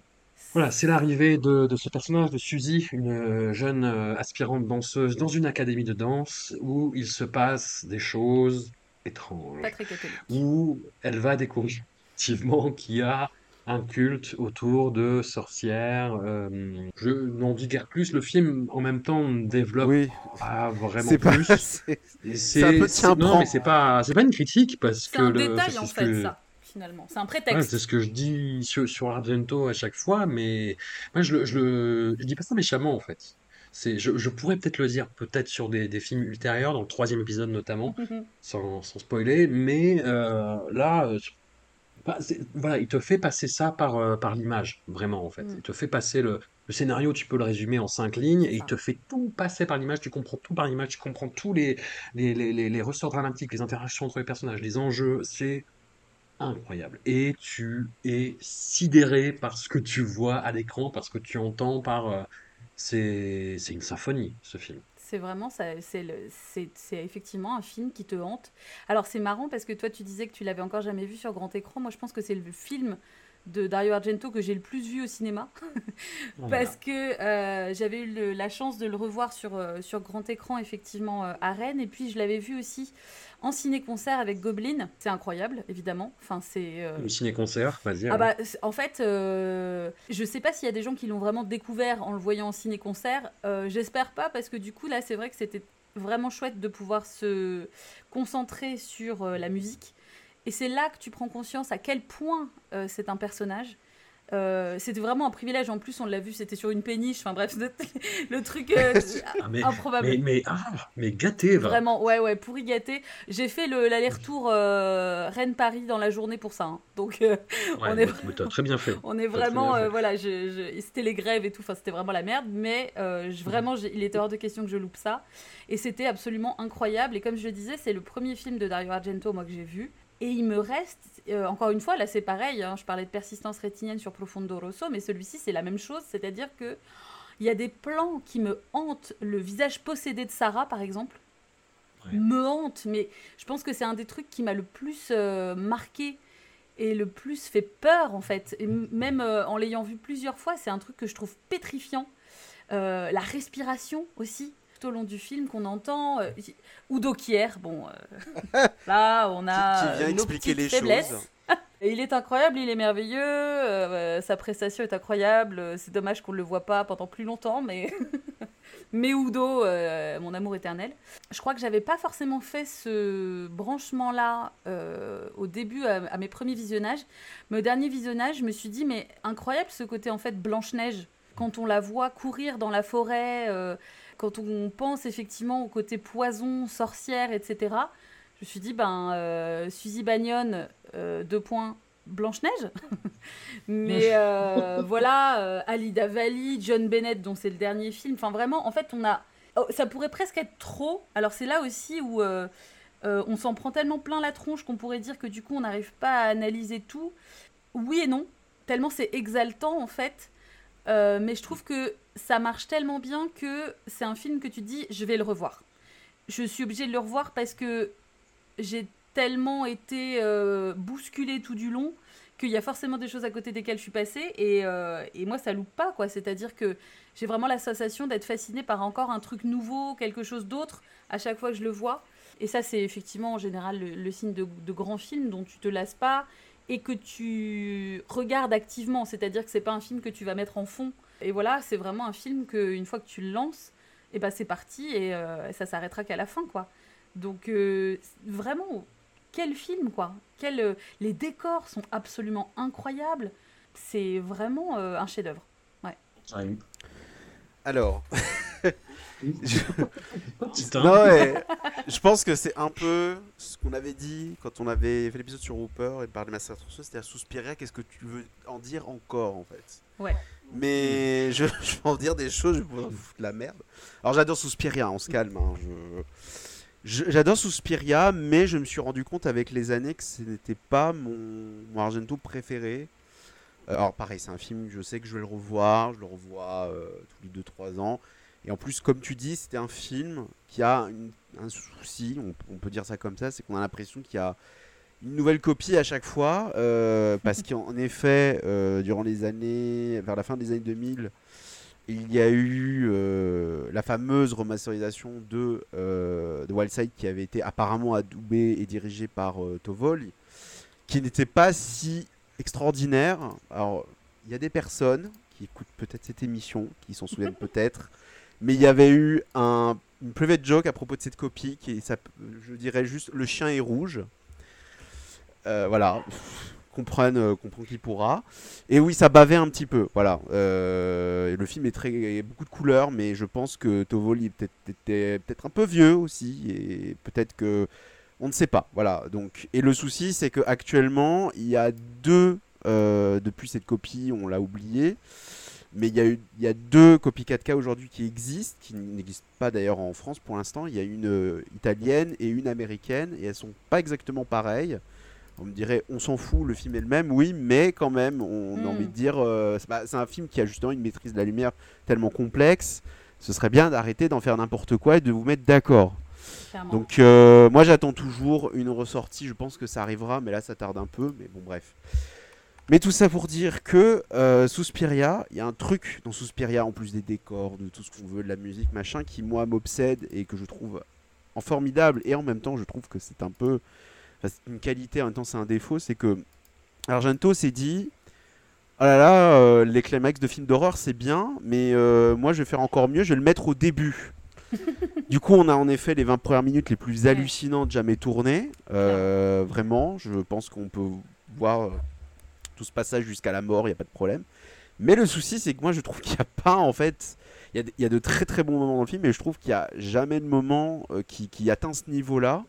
Voilà, c'est l'arrivée de, de ce personnage de Suzy, une euh, jeune aspirante danseuse dans une académie de danse où il se passe des choses étranges, Pas très catholique. où elle va découvrir effectivement qu'il y a un culte autour de sorcières. euh, je n'en dis guère plus, le film en même temps développe oui. pas vraiment C'est pas. plus. c'est- c'est un peu c'est- non, mais c'est pas, c'est pas une critique parce C'est que un le, détail c'est en ce fait, que- ça, finalement. C'est un Ouais, prétexte. c'est ce que je dis sur, sur Argento à chaque fois, mais moi je le, je le, je dis pas ça méchamment en fait. C'est, je, je pourrais peut-être le dire, peut-être sur des, des films ultérieurs, dans le troisième épisode notamment, sans, sans spoiler, mais euh, là, euh, voilà, il te fait passer ça par, euh, par l'image, vraiment en fait. Mm. Il te fait passer le, le scénario, tu peux le résumer en cinq lignes, et il te fait tout passer par l'image, tu comprends tout par l'image, tu comprends tous les, les, les, les, les ressorts dramatiques, les interactions entre les personnages, les enjeux, c'est incroyable. Et tu es sidéré par ce que tu vois à l'écran, par ce que tu entends, par... euh, c'est une symphonie, ce film. C'est vraiment ça, c'est effectivement un film qui te hante. Alors c'est marrant parce que toi tu disais que tu l'avais encore jamais vu sur grand écran. Moi je pense que c'est le film de Dario Argento que j'ai le plus vu au cinéma parce que euh, j'avais eu le- la chance de le revoir sur, euh, sur grand écran effectivement euh, à Rennes et puis je l'avais vu aussi en ciné-concert avec Goblin. C'est incroyable évidemment. Enfin c'est euh, Le ciné-concert, vas-y. ah bah, en fait, euh, je sais pas s'il y a des gens qui l'ont vraiment découvert en le voyant en ciné-concert. Euh, J'espère pas, parce que du coup, là, c'est vrai que c'était vraiment chouette de pouvoir se concentrer sur euh, la musique. Et c'est là que tu prends conscience à quel point euh, c'est un personnage. Euh, c'était vraiment un privilège. En plus, on l'a vu, c'était sur une péniche. Enfin bref, le truc euh, Ah, mais, improbable. mais, mais, ah, mais gâté, va. Vraiment, ouais, ouais, pour y gâter. J'ai fait le- l'aller-retour euh, Rennes-Paris dans la journée pour ça. hein. Donc, euh, Ouais, on est- mais t'as très bien fait. on est vraiment, fait. voilà, c'était les grèves et tout, enfin c'était vraiment la merde, mais je- vraiment, il était hors de question que je loupe ça. Et c'était absolument incroyable. Et comme je le disais, c'est le premier film de Dario Argento, moi, que j'ai vu. Et il me reste, euh, encore une fois, là c'est pareil, hein, je parlais de persistance rétinienne sur Profondo Rosso, mais celui-ci c'est la même chose, c'est-à-dire que il y a des plans qui me hantent. Le visage possédé de Sarah, par exemple, Ouais. me hante, mais je pense que c'est un des trucs qui m'a le plus euh, marqué et le plus fait peur en fait. Et m- même euh, en l'ayant vu plusieurs fois, c'est un truc que je trouve pétrifiant. La respiration aussi, tout au long du film qu'on entend. Euh, Udo Kier, bon, euh, là on a Qui- qui vient nos expliquer les faiblesses. choses. Et il est incroyable, il est merveilleux, euh, sa prestation est incroyable. C'est dommage qu'on ne le voit pas pendant plus longtemps, mais mais Udo, euh, mon amour éternel. Je crois que j'avais pas forcément fait ce branchement-là euh, au début à, à mes premiers visionnages. Mais au dernier visionnage, je me suis dit, mais incroyable ce côté en fait Blanche-Neige. Quand on la voit courir dans la forêt, euh, quand on pense effectivement au côté poison, sorcière, etc. Je me suis dit, ben, euh, Suzy Bagnon, euh, deux points, Blanche-Neige. Mais euh, voilà, euh, Alida Valli, John Bennett, dont c'est le dernier film. Enfin, vraiment, en fait, on a. oh, ça pourrait presque être trop. Alors, c'est là aussi où on s'en prend tellement plein la tronche qu'on pourrait dire que du coup, on n'arrive pas à analyser tout. Oui et non, tellement c'est exaltant, en fait. Euh, mais je trouve que ça marche tellement bien que c'est un film que tu dis, je vais le revoir. Je suis obligée de le revoir parce que j'ai tellement été euh, bousculée tout du long qu'il y a forcément des choses à côté desquelles je suis passée et, euh, et moi ça loupe pas quoi. C'est-à-dire que j'ai vraiment la sensation d'être fascinée par encore un truc nouveau, quelque chose d'autre à chaque fois que je le vois. Et ça c'est effectivement en général le, le signe de, de grands films dont tu te lasses pas et que tu regardes activement. C'est-à-dire que c'est pas un film que tu vas mettre en fond. Et voilà, c'est vraiment un film que une fois que tu le lances, et ben c'est parti et euh, ça s'arrêtera qu'à la fin quoi. Donc euh, vraiment quel film quoi. Quel, euh, les décors sont absolument incroyables. C'est vraiment euh, un chef-d'œuvre. Alors, je... Non, ouais, je pense que c'est un peu ce qu'on avait dit quand on avait fait l'épisode sur Hooper et parlé de Master Sorcerer, c'est-à-dire Suspiria, qu'est-ce que tu veux en dire encore en fait Ouais. Mais je, je vais en dire des choses, je vais vous foutre de la merde. Alors j'adore Suspiria, on se calme. hein, je- je- J'adore Suspiria, mais je me suis rendu compte avec les années que ce n'était pas mon, mon Argento préféré. Euh, Alors pareil, c'est un film, je sais que je vais le revoir, je le revois euh, tous les 2-3 ans. Et en plus, comme tu dis, c'était un film qui a un souci, on, peut dire ça comme ça, c'est qu'on a l'impression qu'il y a une nouvelle copie à chaque fois, euh, parce qu'en effet, euh, durant les années, vers la fin des années 2000, il y a eu euh, la fameuse remasterisation de, de Wildside qui avait été apparemment adoubée et dirigée par euh, Tovol, qui n'était pas si extraordinaire. Alors, il y a des personnes qui écoutent peut-être cette émission, qui s'en souviennent peut-être, mais il y avait eu un, une private joke à propos de cette copie qui je dirais juste le chien est rouge. Euh, voilà, comprenne, euh, comprend qui pourra. Et oui, ça bavait un petit peu. Voilà, Euh, le film est très, il y a beaucoup de couleurs, mais je pense que Tovoli était peut-être un peu vieux aussi, et peut-être que on ne sait pas. Voilà. Donc, et le souci, c'est que actuellement, il y a deux euh, depuis cette copie, on l'a oublié. Mais il y, a eu, il y a deux copies 4K aujourd'hui qui existent, qui n'existent pas d'ailleurs en France pour l'instant. Il y a une euh, italienne et une américaine, et elles sont pas exactement pareilles. On me dirait, on s'en fout, le film est le même, oui, mais quand même, on a Mm. envie de dire, euh, c'est bah, c'est un film qui a justement une maîtrise de la lumière tellement complexe. Ce serait bien d'arrêter d'en faire n'importe quoi et de vous mettre d'accord. Clairement. Donc euh, moi j'attends toujours une ressortie, je pense que ça arrivera, mais là ça tarde un peu, mais bon bref. Mais tout ça pour dire que euh, Suspiria, il y a un truc dans Suspiria, en plus des décors, de tout ce qu'on veut, de la musique, machin, qui moi m'obsède et que je trouve en formidable, et en même temps je trouve que c'est un peu... enfin, c'est une qualité, en même temps c'est un défaut, c'est que Argento s'est dit... Oh là là, euh, les climax de films d'horreur c'est bien, mais euh, moi je vais faire encore mieux, je vais le mettre au début. Du coup, on a en effet les 20 premières minutes les plus hallucinantes jamais tournées. Euh, vraiment, je pense qu'on peut voir tout ce passage jusqu'à la mort, il n'y a pas de problème. Mais le souci, c'est que moi, je trouve qu'il n'y a pas, en fait... Il y, a de- il y a de très très bons moments dans le film, mais je trouve qu'il n'y a jamais de moment euh, qui, qui atteint ce niveau-là.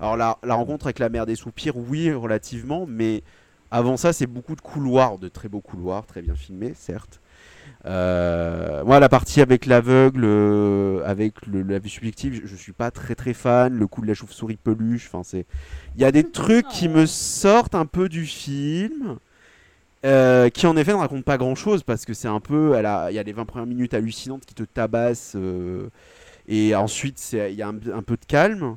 Alors, la, la rencontre avec la mère des soupirs, oui, relativement, mais avant ça, c'est beaucoup de couloirs, de très beaux couloirs, très bien filmés, certes. Euh, moi, la partie avec l'aveugle, euh, avec le, la vue subjective, je, je suis pas très très fan. Le coup de la chauve-souris peluche, enfin c'est, il y a des trucs qui me sortent un peu du film, euh, qui en effet ne racontent pas grand-chose parce que c'est un peu, a- il y a les 20 premières minutes hallucinantes qui te tabassent, euh, et ensuite il y a un, un peu de calme.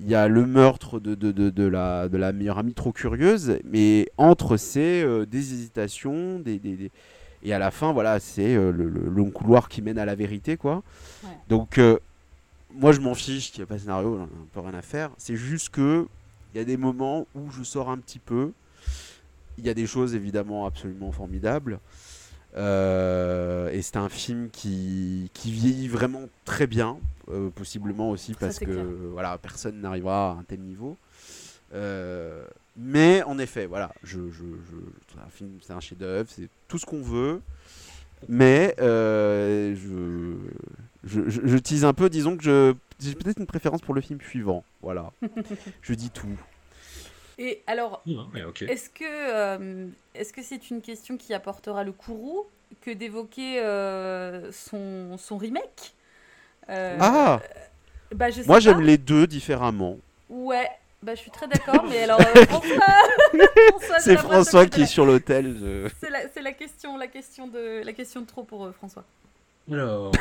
Il y a le meurtre de, de, de, de la, de la meilleure amie trop curieuse, mais entre c'est euh, des hésitations, des, des- des- et à la fin, voilà, c'est euh, le, le long couloir qui mène à la vérité, quoi. Ouais. Donc, moi, je m'en fiche qu'il n'y a pas de scénario, j'en ai un peu rien à faire. C'est juste que il y a des moments où je sors un petit peu. Il y a des choses évidemment absolument formidables. Euh, et c'est un film qui, qui vieillit vraiment très bien, euh, possiblement aussi parce que clair. voilà, personne n'arrivera à un tel niveau. Euh, mais en effet, voilà, je, je, je- c'est un film, c'est un chef-d'œuvre, c'est tout ce qu'on veut. Mais je, je, tease un peu, disons que je, j'ai peut-être une préférence pour le film suivant. Voilà, je dis tout. Et alors, Ah, est-ce que euh, est-ce que c'est une question qui apportera le courroux que d'évoquer euh, son, son remake? Euh, Ah, bah, je sais moi pas. j'aime les deux différemment. Ouais, bah, je suis très d'accord, mais alors euh, François, C'est François qui est sur l'hôtel. je- C'est la, c'est la question, la question de la question de trop pour euh, François. Alors,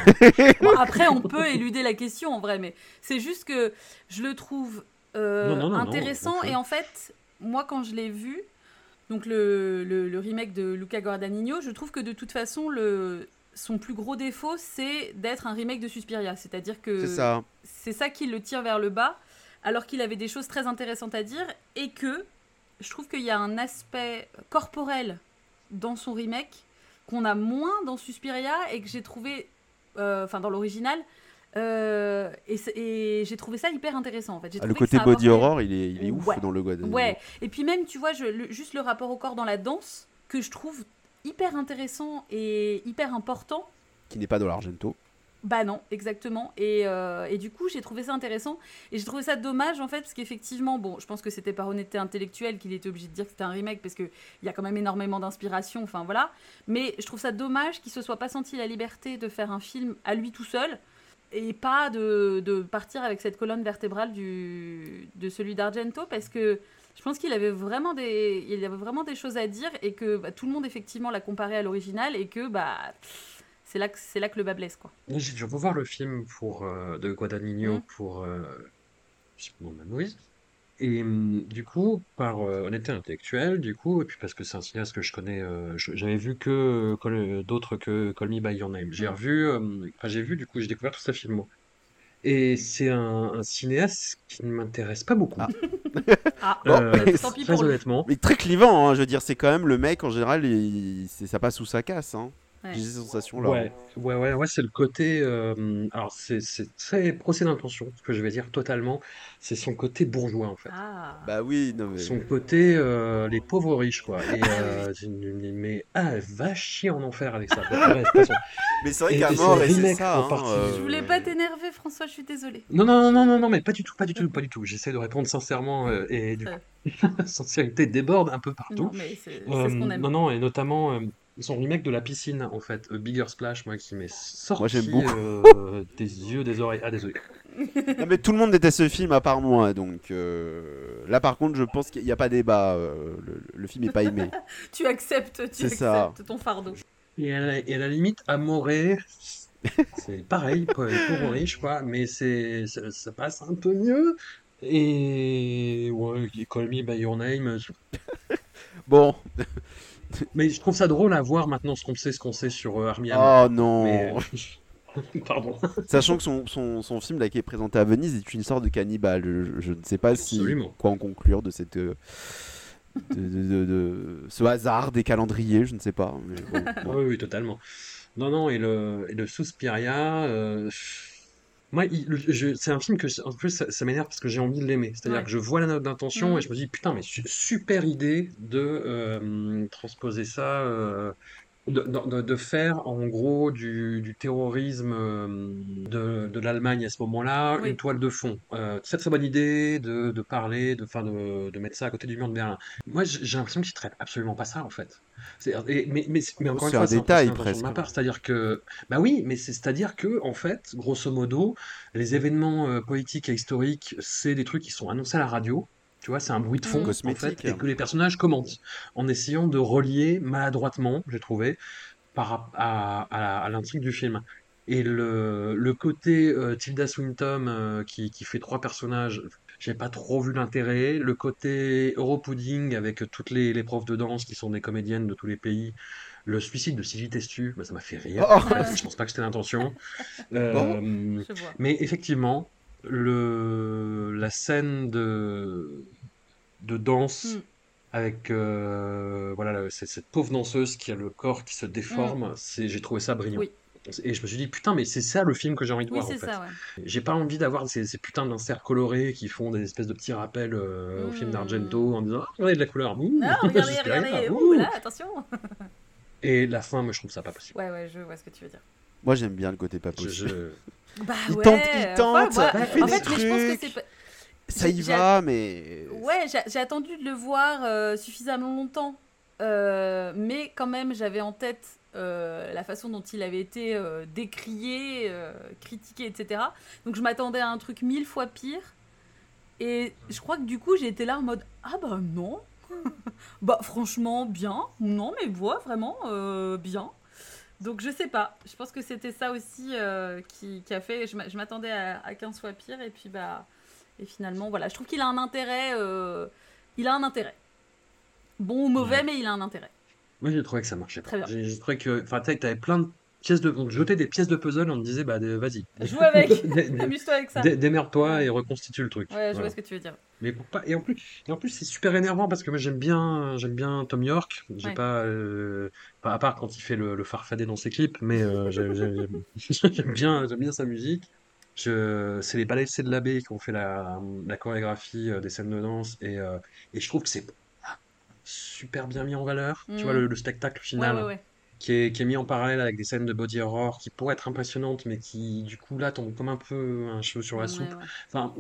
Bon, après, on peut éluder la question en vrai, mais c'est juste que je le trouve euh, Non, non, non, non, intéressant. et en fait, moi, quand je l'ai vu, donc le, le, le remake de Luca Guadagnino, je trouve que de toute façon, le, son plus gros défaut, c'est d'être un remake de Suspiria. C'est-à-dire que C'est ça. c'est ça qui le tire vers le bas, alors qu'il avait des choses très intéressantes à dire, et que je trouve qu'il y a un aspect corporel dans son remake qu'on a moins dans Suspiria et que j'ai trouvé, euh, enfin dans l'original, euh, et, j'ai trouvé ça hyper intéressant en fait. Ah, le côté body horror, il est, il est ouf Ouais. dans le God. Ouais, et puis même, tu vois, je, le- juste le rapport au corps dans la danse, que je trouve hyper intéressant et hyper important. Qui n'est pas dans l'Argento. Bah non, exactement. Et, euh, et du coup, j'ai trouvé ça intéressant. Et j'ai trouvé ça dommage, en fait, parce qu'effectivement, bon, je pense que c'était par honnêteté intellectuelle qu'il était obligé de dire que c'était un remake, parce qu'il y a quand même énormément d'inspiration, enfin voilà. Mais je trouve ça dommage qu'il se soit pas senti la liberté de faire un film à lui tout seul, et pas de, de partir avec cette colonne vertébrale du, de celui d'Argento, parce que je pense qu'il avait vraiment des, il avait vraiment des choses à dire, et que bah, tout le monde, effectivement, l'a comparé à l'original, et que, bah... C'est là, que- c'est là que le bas blesse, quoi. J'ai dû revoir le film pour, euh, de Guadagnino Mm. pour euh, je sais Et hum, du coup, par euh, honnêteté intellectuelle, du coup, et puis parce que c'est un cinéaste que je connais, euh, j'avais vu que euh, Call- d'autres que Call Me By Your Name. J'ai Mm. revu, euh, enfin j'ai vu, du coup, j'ai découvert tout sa filmo. Et c'est un, un cinéaste qui ne m'intéresse pas beaucoup. Ah. Ah, Bon, Euh, mais tant pis très pour lui. honnêtement. Mais très clivant, hein, je veux dire, c'est quand même le mec en général, il- ça passe sous sa casse. Hein. Ouais. J'ai ces sensations là. Ouais, ouais, ouais, ouais, c'est le côté. euh, alors, c'est c'est très procès d'intention, ce que je vais dire totalement. C'est son côté bourgeois, en fait. Ah. Bah oui, non mais. Son côté, euh, les pauvres riches, quoi. Et, euh, c'est une- mais, ah, va chier en enfer avec ça. Mais c'est vrai Et- qu'à mort, c'est ça. hein, partie. euh, Je voulais pas t'énerver, François, je suis désolée. Non, non, non, non, non, non, mais pas du tout, pas du tout, pas du tout. J'essaie de répondre sincèrement euh, et du coup, la sincérité déborde un peu Non, partout. mais c'est c'est Euh, ce qu'on aime. non, non, et notamment euh, son remake de la piscine, en fait, A Bigger Splash, moi, qui m'est sorti Moi, j'aime beaucoup. euh, des yeux, des oreilles. Ah, désolé. Non, mais tout le monde déteste ce film à part moi, donc euh, là par contre je pense qu'il n'y a pas débat, euh, le, le film n'est pas aimé. Tu acceptes, tu C'est acceptes ça. ton fardeau. Et à la, et à la limite, Amoré, c'est pareil, pour les pauvres riches, quoi, mais c'est, ça, ça passe un peu mieux. Et ouais, Call Me By Your Name. Bon, Mais je trouve ça drôle à voir maintenant ce qu'on sait, ce qu'on sait sur euh, Hammer. oh non, Mais, euh, Pardon. sachant que son, son, son film là qui est présenté à Venise est une sorte de cannibale, je, je ne sais pas si quoi en conclure de cette euh, de, de- de- de ce hasard des calendriers, je ne sais pas. mais bon, bon. Oui, oui, totalement. Non, non, et le, et le Suspiria, euh, moi, c'est un film que, en plus, ça, ça m'énerve parce que j'ai envie de l'aimer. C'est-à-dire Ouais. que je vois la note d'intention Mhm. et je me dis, putain, mais su- super idée de euh, transposer ça, euh, de, de- de- de faire en gros du, du terrorisme euh, de, de l'Allemagne à ce moment-là Oui. une toile de fond. Euh, très très bonne idée de, de parler, de, fin de, de mettre ça à côté du mur de Berlin. Moi, j'ai l'impression qu'ils traitent absolument pas ça en fait. C'est- et- mais, mais, mais encore une C'est fois, un c'est détail, c'est presque. de ma part. C'est-à-dire que, bah oui, mais c'est- c'est-à-dire que, en fait, grosso modo, les événements euh, politiques et historiques, c'est des trucs qui sont annoncés à la radio. Tu vois, c'est un bruit de fond, en fait, et que les personnages commentent en essayant de relier maladroitement, j'ai trouvé, par à, à la- à l'intrigue du film. Et le, le côté euh, Tilda Swinton euh, qui, qui fait trois personnages, j'ai pas trop vu l'intérêt. Le côté Europudding avec toutes les, les profs de danse qui sont des comédiennes de tous les pays. Le suicide de Sylvie Testu, bah, ça m'a fait rire. Oh. en fait. Je pense pas que c'était l'intention. Euh, mais effectivement, le, la scène de, de danse Mm. avec euh, voilà, cette pauvre danseuse qui a le corps qui se déforme, c'est, j'ai trouvé ça brillant. Mm. Oui. Et je me suis dit, putain, mais c'est ça le film que j'ai envie de Oui, voir en fait. ouais. J'ai pas envie d'avoir ces, ces putains d'inserts colorés qui font des espèces de petits rappels euh, au film Mm. d'Argento en disant, ah, regardez de la couleur. ouh, Non, regardez, Suspiria, regardez. ouh. Ouh, là, attention. Et la fin, moi, je trouve ça pas possible. Ouais, ouais, je vois ce que tu veux dire. Moi j'aime bien le côté pas Je- possible. je- Bah Il ouais. tente, il tente, il fait en des fait, mais je pense que trucs. c'est pas. Ça y va, mais Ouais, j'ai j'ai attendu de le voir euh, suffisamment longtemps. Euh, mais quand même, j'avais en tête euh, la façon dont il avait été euh, décrié, euh, critiqué, etc. Donc je m'attendais à un truc mille fois pire. Et je crois que du coup, j'ai été là en mode Ah bah non Bah franchement, bien. Non, mais voilà, vraiment, euh, bien. Donc je sais pas. Je pense que c'était ça aussi euh, qui, qui a fait. Je m'a- je m'attendais à, à 15 fois pire. Et puis bah. Et finalement, voilà. Je trouve qu'il a un intérêt. euh, il a un intérêt. Bon ou mauvais, Ouais. mais il a un intérêt. Moi, j'ai trouvé que ça marchait pas. bien. J'ai trouvé que, enfin, tu avais plein de pièces de, on te jetait des pièces de puzzle, on te disait, bah, vas-y. Joue avec, amuse-toi avec ça. dé- Démerde-toi et reconstitue le truc. Ouais, je Voilà. vois ce que tu veux dire. Mais pour pas... et en plus, et en plus c'est super énervant parce que moi j'aime bien, j'aime bien Tom York. J'ai Ouais. pas, euh, pas à part quand il fait le, le farfadet dans ses clips, mais euh, j'ai- j'ai- j'ai- j'aime bien, j'aime bien sa musique. C'est les Balaissés de l'abbé qui ont fait la, la chorégraphie euh, des scènes de danse et, et je trouve que c'est super bien mis en valeur. Tu vois Mhm. le, le spectacle final ouais, ouais. Qui est, qui est mis en parallèle avec des scènes de body horror qui pourraient être impressionnantes, mais qui du coup là tombent comme un peu un cheveu sur la soupe. ouais. Enfin,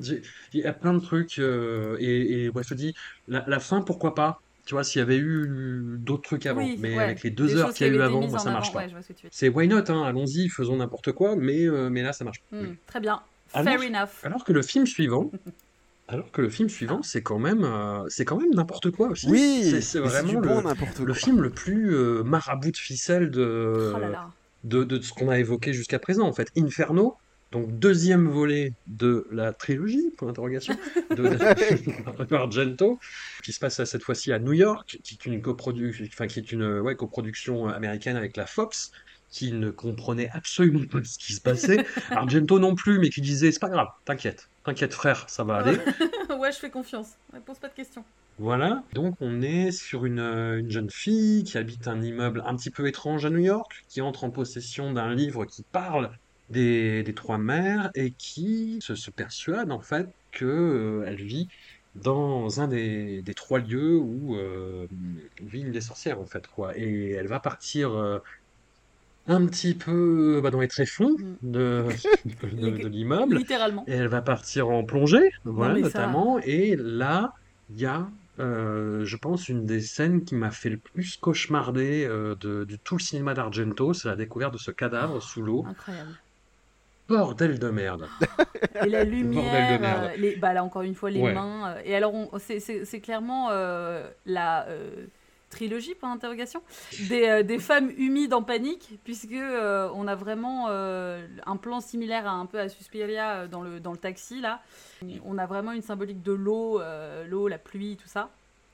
il y a plein de trucs, euh, et, et ouais, je te dis, la, la fin, pourquoi pas? Tu vois, s'il y avait eu d'autres trucs avant, Oui, mais avec les deux Des heures qu'il y a eu avant, moi, en ça marche avant. pas. C'est why not, hein, allons-y, faisons n'importe quoi, mais, euh, mais là, ça marche pas. Hmm, très bien. Alors- Fair enough. Alors que le film suivant, alors que le film suivant, c'est quand même, euh, c'est quand même n'importe quoi aussi. Oui, C'est- vraiment le, le film le plus euh, marabout de ficelle de, Oh là là. de, de ce qu'on a évoqué jusqu'à présent, en fait. Inferno, donc deuxième volet de la trilogie, pour l'interrogation, de, de Argento, qui se passe à cette fois-ci à New York, qui est une, coprodu- enfin, qui est une ouais, coproduction américaine avec la Fox, qui ne comprenait absolument pas ce qui se passait. Argento non plus, mais qui disait, c'est pas grave, t'inquiète, t'inquiète frère, ça va aller. ouais, je fais confiance. Ouais, pose pas de questions. Voilà, donc on est sur une, euh, une jeune fille qui habite un immeuble un petit peu étrange à New York, qui entre en possession d'un livre qui parle des, des trois mères et qui se, se persuade en fait qu'elle vit dans un des, des trois lieux où euh, vit une des sorcières en fait quoi. Et elle va partir euh, un petit peu bah, dans les tréfonds Mm. de, de, de l'immeuble. Littéralement. Et elle va partir en plongée, voilà, mais ça- notamment. Et là, il y a, euh, je pense, une des scènes qui m'a fait le plus cauchemarder euh, de, de tout le cinéma d'Argento, c'est la découverte de ce cadavre sous l'eau. Incroyable. Bordel de merde. Et la Bordel de lumière, merde. euh, les, bah là encore une fois les Ouais. mains. euh, et alors on- c'est- clairement euh, la euh, trilogie pour interrogation des, euh, des femmes humides en panique puisque euh, on a vraiment euh, un plan similaire à un peu à Suspiria dans le dans le taxi là. On a vraiment une symbolique de l'eau, l'eau, la pluie, tout ça.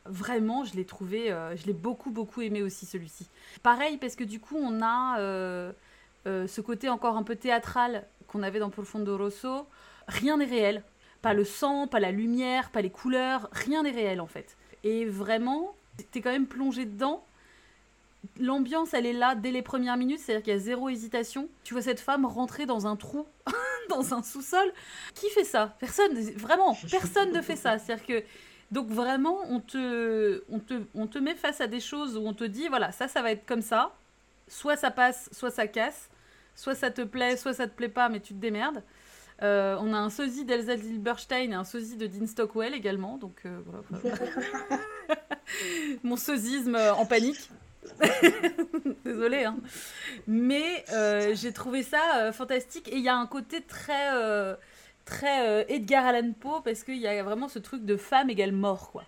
Vraiment, je l'ai trouvé, je l'ai beaucoup beaucoup aimé aussi celui-ci. Pareil parce que du coup on a ce côté encore un peu théâtral qu'on avait dans Profondo Rosso. Rien n'est réel. Pas le sang, pas la lumière, pas les couleurs, rien n'est réel en fait. Et vraiment, t'es quand même plongé dedans. L'ambiance, elle est là dès les premières minutes, c'est-à-dire qu'il y a zéro hésitation. Tu vois cette femme rentrer dans un trou, dans un sous-sol. Qui fait ça? Personne, vraiment, personne ne fait ça. C'est-à-dire que donc vraiment, on te, on, te, on te met face à des choses où on te dit, voilà, ça, ça va être comme ça. Soit ça passe, soit ça casse. Soit ça te plaît, soit ça te plaît pas, mais tu te démerdes. Euh, on a un sosie d'Elsa Zilberstein et un sosie de Dean Stockwell également. Donc euh, voilà. Mon sosisme en panique. Désolée, hein. Mais euh, j'ai trouvé ça fantastique. Et il y a un côté très, très Edgar Allan Poe parce qu'il y a vraiment ce truc de femme égale mort, quoi.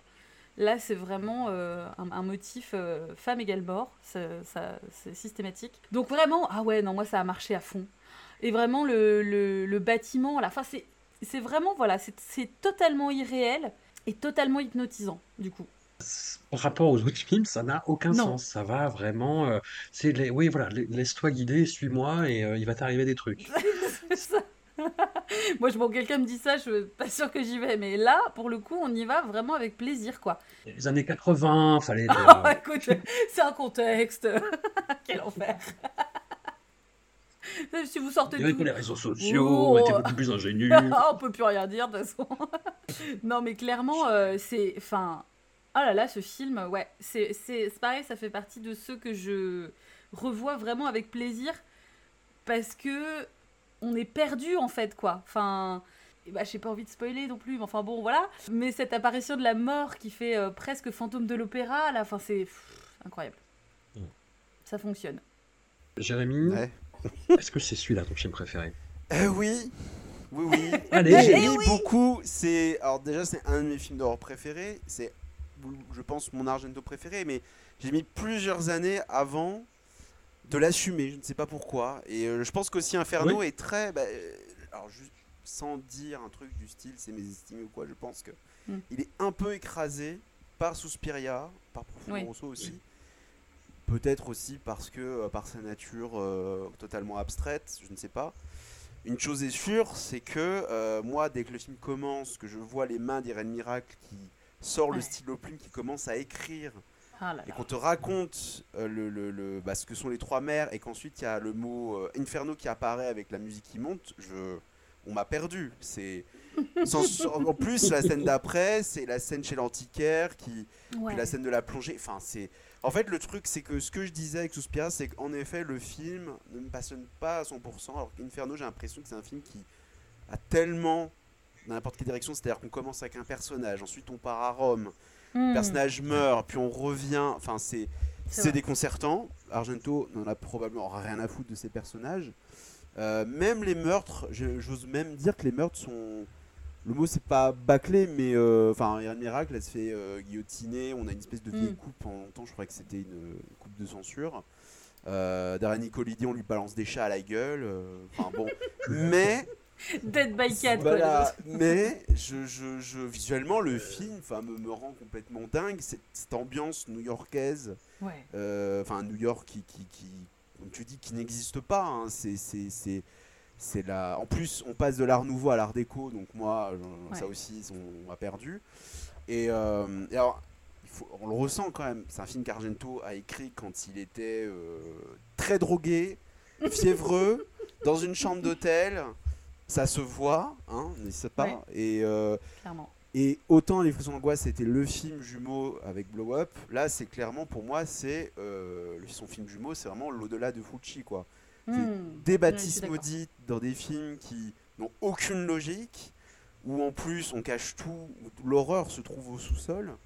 Là, c'est vraiment un, un motif femme égale mort, ça- c'est systématique. Donc vraiment, ah ouais, non, moi ça a marché à fond. Et vraiment, le, le, le bâtiment, à la fin, c'est vraiment, voilà, c'est totalement irréel et totalement hypnotisant, du coup. Par rapport aux autres films, ça n'a aucun Non. sens. Ça va vraiment. euh, c'est les... Oui, voilà, la- laisse-toi guider, suis-moi et euh, il va t'arriver des trucs. Ça. Moi, je, bon, quelqu'un me dit ça, je suis pas sûre que j'y vais. Mais là, pour le coup, on y va vraiment avec plaisir, quoi. Les années 80, fallait. Oh, euh, écoute, c'est un contexte. Quel enfer. Si vous sortez avait tout- les réseaux sociaux, Oh. on était beaucoup plus ingénus. Ah, on peut plus rien dire de toute façon. non, mais clairement, euh, c'est. Enfin. Oh là là, ce film, ouais. C'est c'est- c'est pareil, ça fait partie de ceux que je revois vraiment avec plaisir. Parce que. On est perdu, en fait, quoi. Enfin. et Bah, j'ai pas envie de spoiler non plus, mais enfin bon, voilà. Mais cette apparition de la mort qui fait euh, presque fantôme de l'opéra, là, enfin, c'est pff, incroyable. Mm. Ça fonctionne. Jérémy, Ouais. Est-ce que c'est celui-là ton film préféré? Euh, oui, oui, oui. Allez. j'ai Eh mis oui. beaucoup. C'est alors déjà c'est un de mes films d'horreur préférés. C'est, je pense, mon Argento préféré. Mais j'ai mis plusieurs années avant de l'assumer. Je ne sais pas pourquoi. Et euh, je pense qu'aussi Inferno est très. bah, euh, alors juste sans dire un truc du style, c'est mes estimés ou quoi. Je pense que Mm. il est un peu écrasé par Suspiria, par Profumo Oui. Rosso aussi. Peut-être aussi parce que, euh, par sa nature euh, totalement abstraite, je ne sais pas. Une chose est sûre, c'est que euh, moi, dès que le film commence, que je vois les mains d'Irène Miracle qui sort le stylo plume, qui commence à écrire, Ah là et qu'on te raconte euh, le, le- le- bah, ce que sont les trois mers, et qu'ensuite il y a le mot euh, Inferno qui apparaît avec la musique qui monte, je, on m'a perdu. C'est en plus la scène d'après, c'est la scène chez l'antiquaire qui, Ouais. puis la scène de la plongée. Enfin, c'est. En fait, le truc, c'est que ce que je disais avec Suspiria, c'est qu'en effet, le film ne me passionne pas à 100%. Alors qu'Inferno, j'ai l'impression que c'est un film qui a tellement dans n'importe quelle direction. C'est-à-dire qu'on commence avec un personnage, ensuite on part à Rome, Hmm. le personnage meurt, puis on revient. Enfin, c'est déconcertant. Argento n'en a probablement rien à foutre de ces personnages. Euh, même les meurtres, j'ose même dire que les meurtres sont. Le mot c'est pas bâclé, mais euh, enfin, Irène Miracle, elle se fait euh, guillotiner. On a une espèce de vieille Mm. coupe pendant longtemps. Je crois que c'était une, une coupe de censure. Euh, Darren Nicolidi, on lui balance des chats à la gueule. euh, Enfin bon, mais Dead by Cat, quoi. voilà, mais je, je, je- visuellement le film, enfin, me, me rand complètement dingue. Cette, cette ambiance new-yorkaise Ouais. euh, enfin New York qui, qui, qui, comme tu dis, qui n'existe pas. hein. C'est, c'est, la... En plus, on passe de l'art nouveau à l'art déco, donc moi, ça aussi, on, a perdu. Et, euh, et alors, il faut, on le ressent quand même. C'est un film qu'Argento a écrit quand il était euh, très drogué, fiévreux, dans une chambre d'hôtel. Ça se voit, hein, n'est-ce pas Ouais. Et euh, Clairement. et autant Les Frissons d'Angoisse, c'était le film jumeau avec Blow Up. Là, c'est clairement, pour moi, c'est euh, son film jumeau, c'est vraiment l'au-delà de Fucci, quoi. Hmm. Des bâtisses d'accord. maudites dans des films qui n'ont aucune logique, où en plus on cache tout, l'horreur se trouve au sous-sol,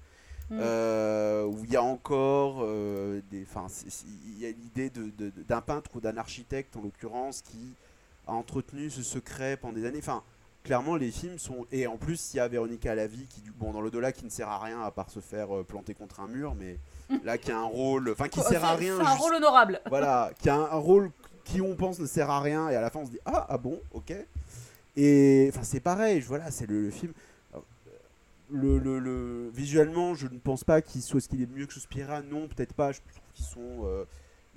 Mm. euh, où il y a encore euh, des. Enfin, c'est- c'est- il y a l'idée d'un peintre ou d'un architecte, en l'occurrence, qui a entretenu ce secret pendant des années. Enfin, clairement, les films sont. Et en plus, il y a Véronica Lavi, qui, bon, dans l'au-delà, qui ne sert à rien à part se faire euh, planter contre un mur, mais là, qui a un rôle. Enfin, qui Quoi, sert à rien. C'est un juste- rôle honorable. voilà, qui a un rôle qui on pense ne sert à rien et à la fin on se dit ah ah bon ok. Et enfin c'est pareil je- voilà c'est le, film. Le, le, le- visuellement je ne pense pas qu'il soit ce qu'il est mieux que Suspiria non peut-être pas je trouve qu'ils sont euh,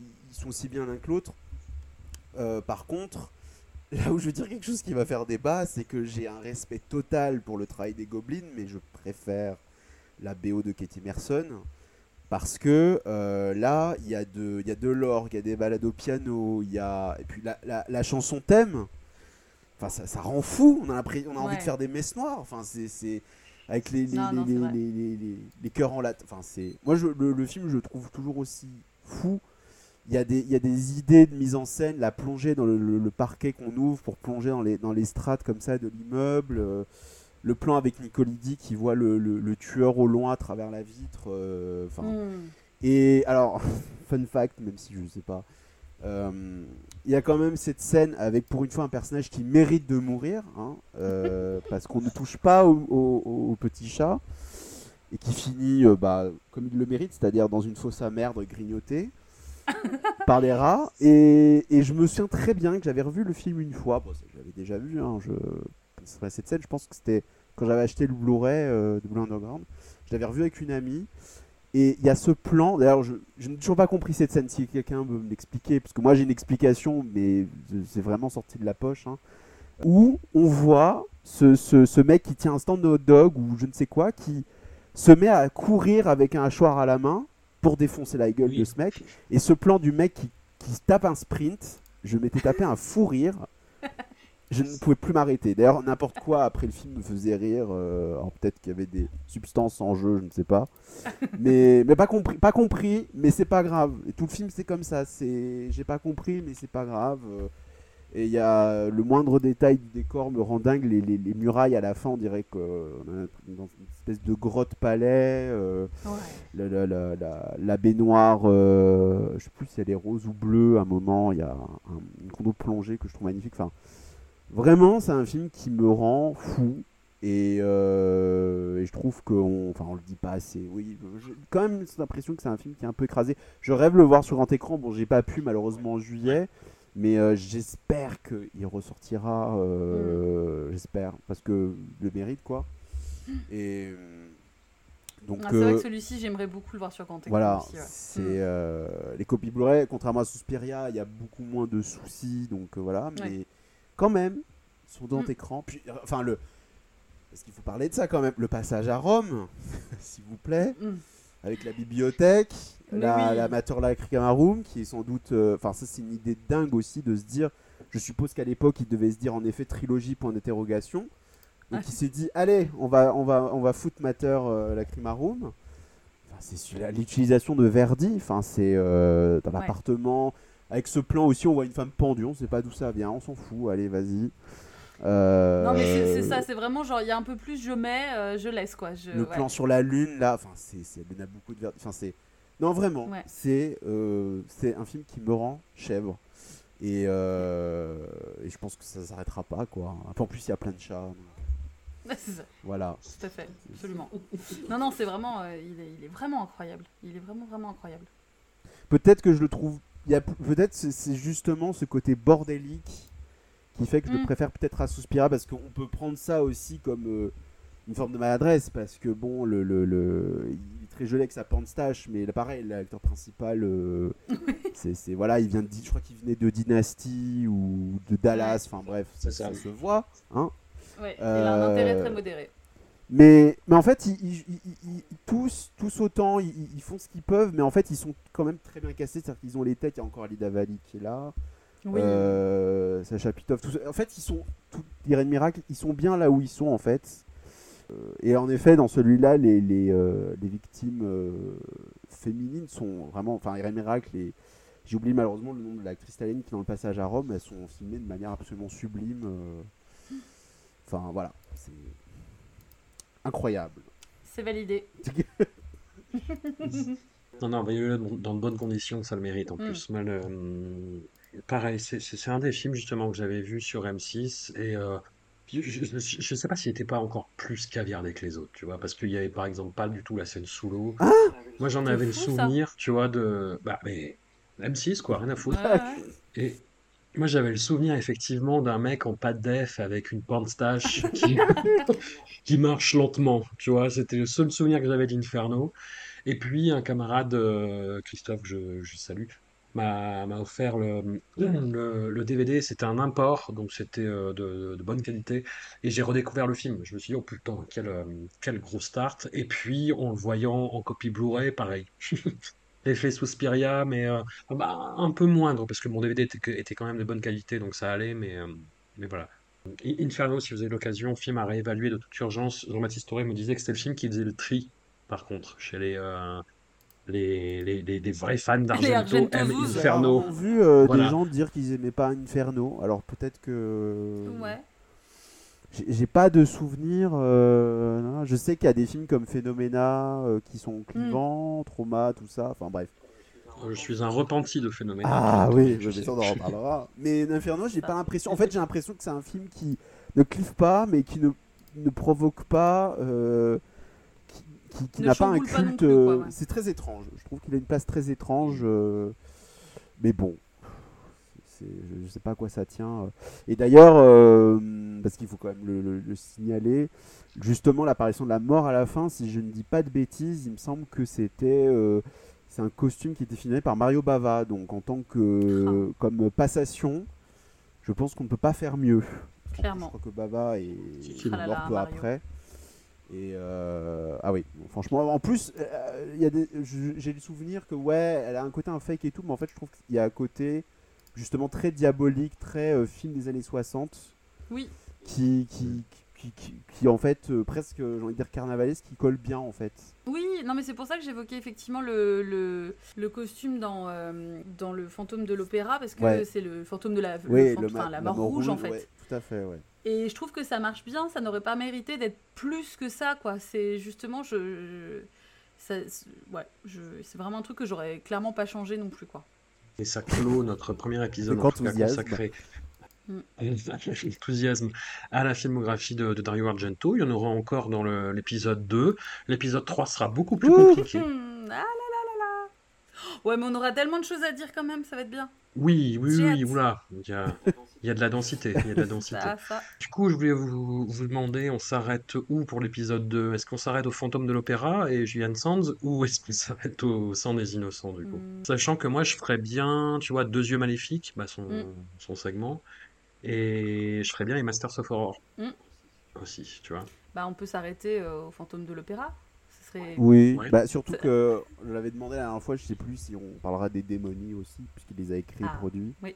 ils sont aussi bien l'un que l'autre. Euh, par contre là où je veux dire quelque chose qui va faire débat c'est que j'ai un respect total pour le travail des Goblins mais je préfère la BO de Katie Merson parce que euh, là, il y, a de- y a de l'orgue, il y a des balades au piano, il y a... Et puis la, la- la chanson thème, enfin, ça, ça rend fou, on a, on a envie Ouais. de faire des messes noires, enfin, c'est... Avec les, les, Non, non, les, vrai. les, les, les- les chœurs en latin. Enfin, c'est... Moi, je, le, le film, je le trouve toujours aussi fou. Il y, a des, il y a des idées de mise en scène, la plongée dans le, le- le parquet qu'on ouvre pour plonger dans les, dans les strates comme ça de l'immeuble. Le plan avec Nicolidi qui voit le, le- le tueur au loin à travers la vitre. euh, Hmm. et alors, fun fact, même si je ne sais pas, euh, il y a quand même cette scène avec pour une fois un personnage qui mérite de mourir, hein, euh, parce qu'on ne touche pas au, au- au petit chat, et qui finit bah, comme il le mérite, c'est-à-dire dans une fosse à merde grignotée par les rats. Et, et je me souviens très bien que j'avais revu le film une fois, bon, l'avais déjà vu, hein, je... cette scène, je pense que c'était quand j'avais acheté le Blu-ray euh, de Blue Underground, je l'avais revu avec une amie. Et il y a ce plan, d'ailleurs je, je n'ai toujours pas compris cette scène, si quelqu'un veut me l'expliquer, parce que moi j'ai une explication, mais c'est vraiment sorti de la poche, hein, où on voit ce, ce- ce mec qui tient un stand de hot dog ou je ne sais quoi, qui se met à courir avec un hachoir à la main pour défoncer la gueule Oui. de ce mec. Et ce plan du mec qui, qui tape un sprint, je m'étais tapé un fou rire. Je ne pouvais plus m'arrêter. D'ailleurs, n'importe quoi après le film me faisait rire. euh, alors peut-être qu'il y avait des substances en jeu, je ne sais pas. Mais, mais pas compris, pas compris, mais c'est pas grave. Et tout le film c'est comme ça. C'est, j'ai pas compris, mais c'est pas grave. Euh, Et il y a le moindre détail du décor me rend dingue. Les, les- les murailles à la fin, on dirait qu'on est dans une espèce de grotte palais. euh, Ouais. la, la, la, la- baignoire, euh, je sais plus si elle est rose ou bleue. À un moment, il y a un, une condo plongée que je trouve magnifique. Enfin, vraiment, c'est un film qui me rend fou. Et, euh, et je trouve qu'on enfin, on le dit pas assez. Oui, j'ai quand même cette impression que c'est un film qui est un peu écrasé. Je rêve de le voir sur grand écran. Bon, j'ai pas pu malheureusement en juillet. Mais euh, j'espère qu'il ressortira. euh, J'espère. Parce que le mérite, quoi. Et. euh, Donc, Ah, c'est vrai euh, que celui-ci, j'aimerais beaucoup le voir sur grand écran voilà, aussi, ouais. c'est Mm. euh, les copies Blu-ray, contrairement à Suspiria, il y a beaucoup moins de soucis, donc euh, voilà, Ouais. mais quand même, sur grand Mm. écran, puis, euh, enfin le, parce qu'il faut parler de ça quand même, le passage à Rome, s'il vous plaît, Mm. avec la bibliothèque, Mais la, oui. la Room, qui est sans doute, euh, enfin ça c'est une idée dingue aussi de se dire, je suppose qu'à l'époque il devait se dire en effet trilogie point d'interrogation, donc Ouais. il s'est dit allez on va on va on va foutre Mater euh, Lacrima Room. Enfin, c'est l'utilisation de Verdi, enfin c'est euh, dans Ouais. l'appartement avec ce plan aussi on voit une femme pendue, on sait pas d'où ça vient, on s'en fout, allez vas-y. Euh, Non, mais c'est c'est ça, c'est vraiment genre, il y a un peu plus, je mets, euh, je laisse quoi. Je, le ouais. plan sur la lune là, enfin c'est il y en a beaucoup de enfin c'est non vraiment, Ouais. c'est euh, c'est un film qui me rend chèvre. Et, euh, et je pense que ça s'arrêtera pas quoi. En plus il y a plein de chats. donc c'est ça, Voilà. tout à fait, absolument. Non, non, c'est vraiment, euh, il, est, il est vraiment incroyable. Il est vraiment, vraiment incroyable. Peut-être que je le trouve. Il y a peut-être c'est- c'est justement ce côté bordélique qui fait que je le Mm. préfère peut-être à Suspiria parce qu'on peut prendre ça aussi comme euh, une forme de maladresse parce que bon le, le, le- il est très joli avec sa panstache mais là, pareil l'acteur principal euh, c'est voilà il vient de je crois qu'il venait de Dynasty ou de Dallas enfin bref ça, C'est ça. ça se voit hein Ouais, il a un intérêt Euh, très modéré. Mais, mais en fait, ils, ils- tous, tous autant, ils, ils font ce qu'ils peuvent, mais en fait, ils sont quand même très bien cassés. C'est-à-dire qu'ils ont les têtes. Il y a encore Alida Valli qui est là, Oui. euh, Sacha Pitoff. tous- en fait, ils sont, tout, Irene Miracle, ils sont bien là où ils sont, en fait. Euh, et en effet, dans celui-là, les, les, euh, les victimes euh, féminines sont vraiment. Enfin, Irene Miracle et. J'ai oublié malheureusement le nom de l'actrice italienne qui dans le passage à Rome. Elles sont filmées de manière absolument sublime. Enfin, voilà. C'est incroyable. C'est validé. Non, non, voyez-le dans, dans de bonnes conditions, ça le mérite en Mm. plus. Le- hum, pareil, c'est un des films justement que j'avais vu sur M6 et euh, je, je sais pas s'il était pas encore plus caviardé que les autres, tu vois, parce qu'il y avait par exemple pas du tout la scène sous l'eau. Moi, j'en avais le ça. souvenir, tu vois, de. Bah, mais M6, quoi, rien à foutre. Ouais, ouais. Et moi, j'avais le souvenir effectivement d'un mec en pas de def avec une pornstache qui, qui marche lentement. Tu vois, c'était le seul souvenir que j'avais d'Inferno. Et puis, un camarade, euh, Christophe, que je, je salue, m'a offert le, le, le DVD. C'était un import, donc c'était euh, de, de bonne qualité. Et j'ai redécouvert le film. Je me suis dit, oh putain, quel, euh, quel gros start. Et puis, en le voyant en copie Blu-ray, pareil. L'effet Suspiria, mais euh, ah bah, un peu moindre, parce que mon DVD était, quand même de bonne qualité, donc ça allait, mais, euh, mais voilà. Inferno, si vous avez l'occasion, film à réévaluer de toute urgence. Jean-Baptiste Toré me disait que c'était le film qui faisait le tri, par contre, chez les, euh, les, les, les- les vrais fans d'Argento aiment. J'ai Inferno. rarement vu euh, Voilà. des gens dire qu'ils aimaient pas Inferno. Alors peut-être que Ouais. J'ai pas de souvenir. euh. Je sais qu'il y a des films comme Phénoména euh, qui sont clivants, Trauma, tout ça. Enfin bref. Je suis un repenti de phénomène. Ah oui, je ça on en reparlera. Mais Inferno, j'ai pas l'impression. En fait, j'ai l'impression que c'est un film qui ne clive pas, mais qui ne, ne provoque pas. euh, qui qui- n'a pas un culte. euh, ouais. C'est très étrange. Je trouve qu'il a une place très étrange. euh, mais bon. Je, je sais pas à quoi ça tient. euh. Et d'ailleurs, euh, parce qu'il faut quand même le, le- le signaler, justement l'apparition de la mort à la fin, si je ne dis pas de bêtises, il me semble que c'était euh, c'est un costume qui était filmé par Mario Bava, donc en tant que comme passation, je pense qu'on ne peut pas faire mieux. Plus, Clairement. Je crois que Bava est Ah là mort là, peu Mario. après. Et euh, ah oui, franchement, en plus, euh, j'ai le souvenir que ouais, elle a un côté un fake et tout, mais en fait, je trouve qu'il y a un côté justement très diabolique, très euh, film des années 60, Oui. qui, qui, qui, qui, qui, en fait euh, presque, j'ai envie de dire carnavalesque, qui colle bien en fait. Oui, non mais c'est pour ça que j'évoquais effectivement le, le, le costume dans, euh, dans le fantôme de l'opéra parce que Ouais. c'est le fantôme de la, le Oui, le ma- la mort rouge en fait. ouais, tout à fait, ouais. Et je trouve que ça marche bien, ça n'aurait pas mérité d'être plus que ça quoi. C'est justement je, je- ça, c'est- ouais, je, c'est vraiment un truc que j'aurais clairement pas changé non plus quoi. Et ça clôt notre premier épisode en tout cas consacré Mm. enthousiasme à la filmographie de, de Dario Argento. Il y en aura encore dans l'épisode 2. L'épisode 3 sera beaucoup plus compliqué. Hmm, ah. Ouais, mais on aura tellement de choses à dire quand même, ça va être bien. Oui, oui, J'ai oui, oula, il y a, il y a de la densité, il y a de la densité. Ça, ça. Du coup, je voulais vous, vous demander, on s'arrête où pour l'épisode 2? Est-ce qu'on s'arrête au Fantôme de l'Opéra et Julian Sands ou est-ce qu'on s'arrête au Sang des Innocents du coup? Hmm. Sachant que moi je ferais bien, tu vois, Deux Yeux Maléfiques, bah, son, Mm. son segment, et je ferais bien les Masters of Horror Mm. aussi, tu vois. Bah, on peut s'arrêter euh, au fantôme de l'opéra. Serait. Oui, Ouais. bah, surtout que je l'avais demandé la dernière fois, je sais plus si on parlera des démonies aussi, puisqu'il les a écrits Ah, et produits. oui.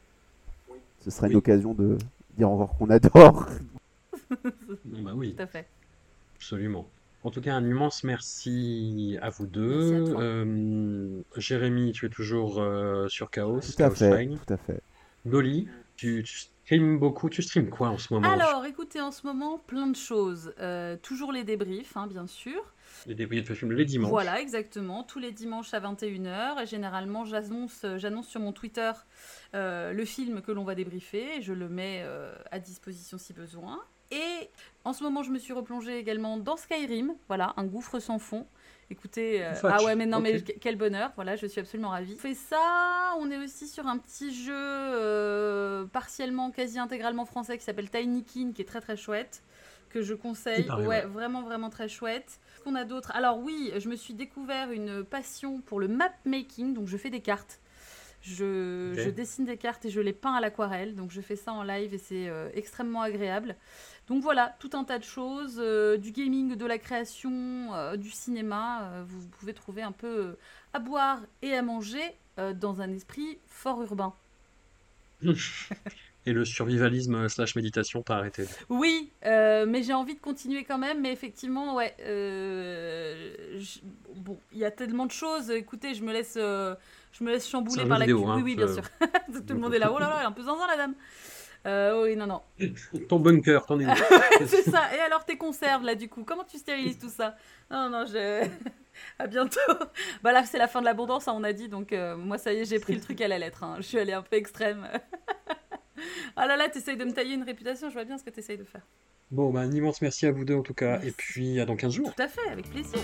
Ce sera Oui. une occasion de dire au revoir qu'on adore. Non, bah oui, Tout à fait. absolument. En tout cas, un immense merci à vous Merci deux. à toi. Euh, Jérémy, tu es toujours euh, sur Chaos, Tout à Chaos fait, Règne. tout à fait. Dolly, tu, tu streames beaucoup. Tu streames quoi en ce moment? Alors, écoutez, en ce moment, plein de choses. Euh, toujours les débriefs, hein, bien sûr. Les débris de film les dimanches. Voilà, exactement. Tous les dimanches à 21h. Et généralement, j'annonce, j'annonce sur mon Twitter euh, le film que l'on va débriefer. Et je le mets euh, à disposition si besoin. Et en ce moment, je me suis replongée également dans Skyrim. Voilà, un gouffre sans fond. Écoutez, euh, ah ouais, mais non, mais quel bonheur. Voilà, je suis absolument ravie. On fait ça. On est aussi sur un petit jeu euh, partiellement, quasi intégralement français qui s'appelle Tiny Kin, qui est très très chouette. Que je conseille. Paraît, ouais, ouais. vraiment, vraiment très chouette. Qu'est-ce qu'on a d'autre? Alors oui, je me suis découvert une passion pour le map making, donc je fais des cartes. Je dessine des cartes et je les peins à l'aquarelle, donc je fais ça en live et c'est euh, extrêmement agréable. Donc voilà, tout un tas de choses, euh, du gaming, de la création, euh, du cinéma, euh, vous pouvez trouver un peu à boire et à manger dans un esprit fort urbain. Et le survivalisme slash méditation, t'as arrêté. Oui, mais j'ai envie de continuer quand même. Mais effectivement, ouais. je- bon, il y a tellement de choses. Écoutez, je me laisse, je me laisse chambouler par la hein, Oui, oui, bien sûr. Tout le monde est là. Oh là là, elle est un peu zinzin, la dame. Euh, oui, non, non. Ton bunker, t'en es où? C'est ça. Et alors, tes conserves, là, du coup, comment tu stérilises tout ça? Non, non, je. à bientôt. Bah là, c'est la fin de l'abondance, hein, on a dit. Donc, euh, moi, ça y est, j'ai pris le truc à la lettre. hein. Je suis allée un peu extrême. ah là là, t'essayes de me tailler une réputation. Je vois bien ce que t'essayes de faire. Bon, bah, un immense merci à vous deux en tout cas. Merci. Et puis à dans 15 jours. Tout à fait, avec plaisir.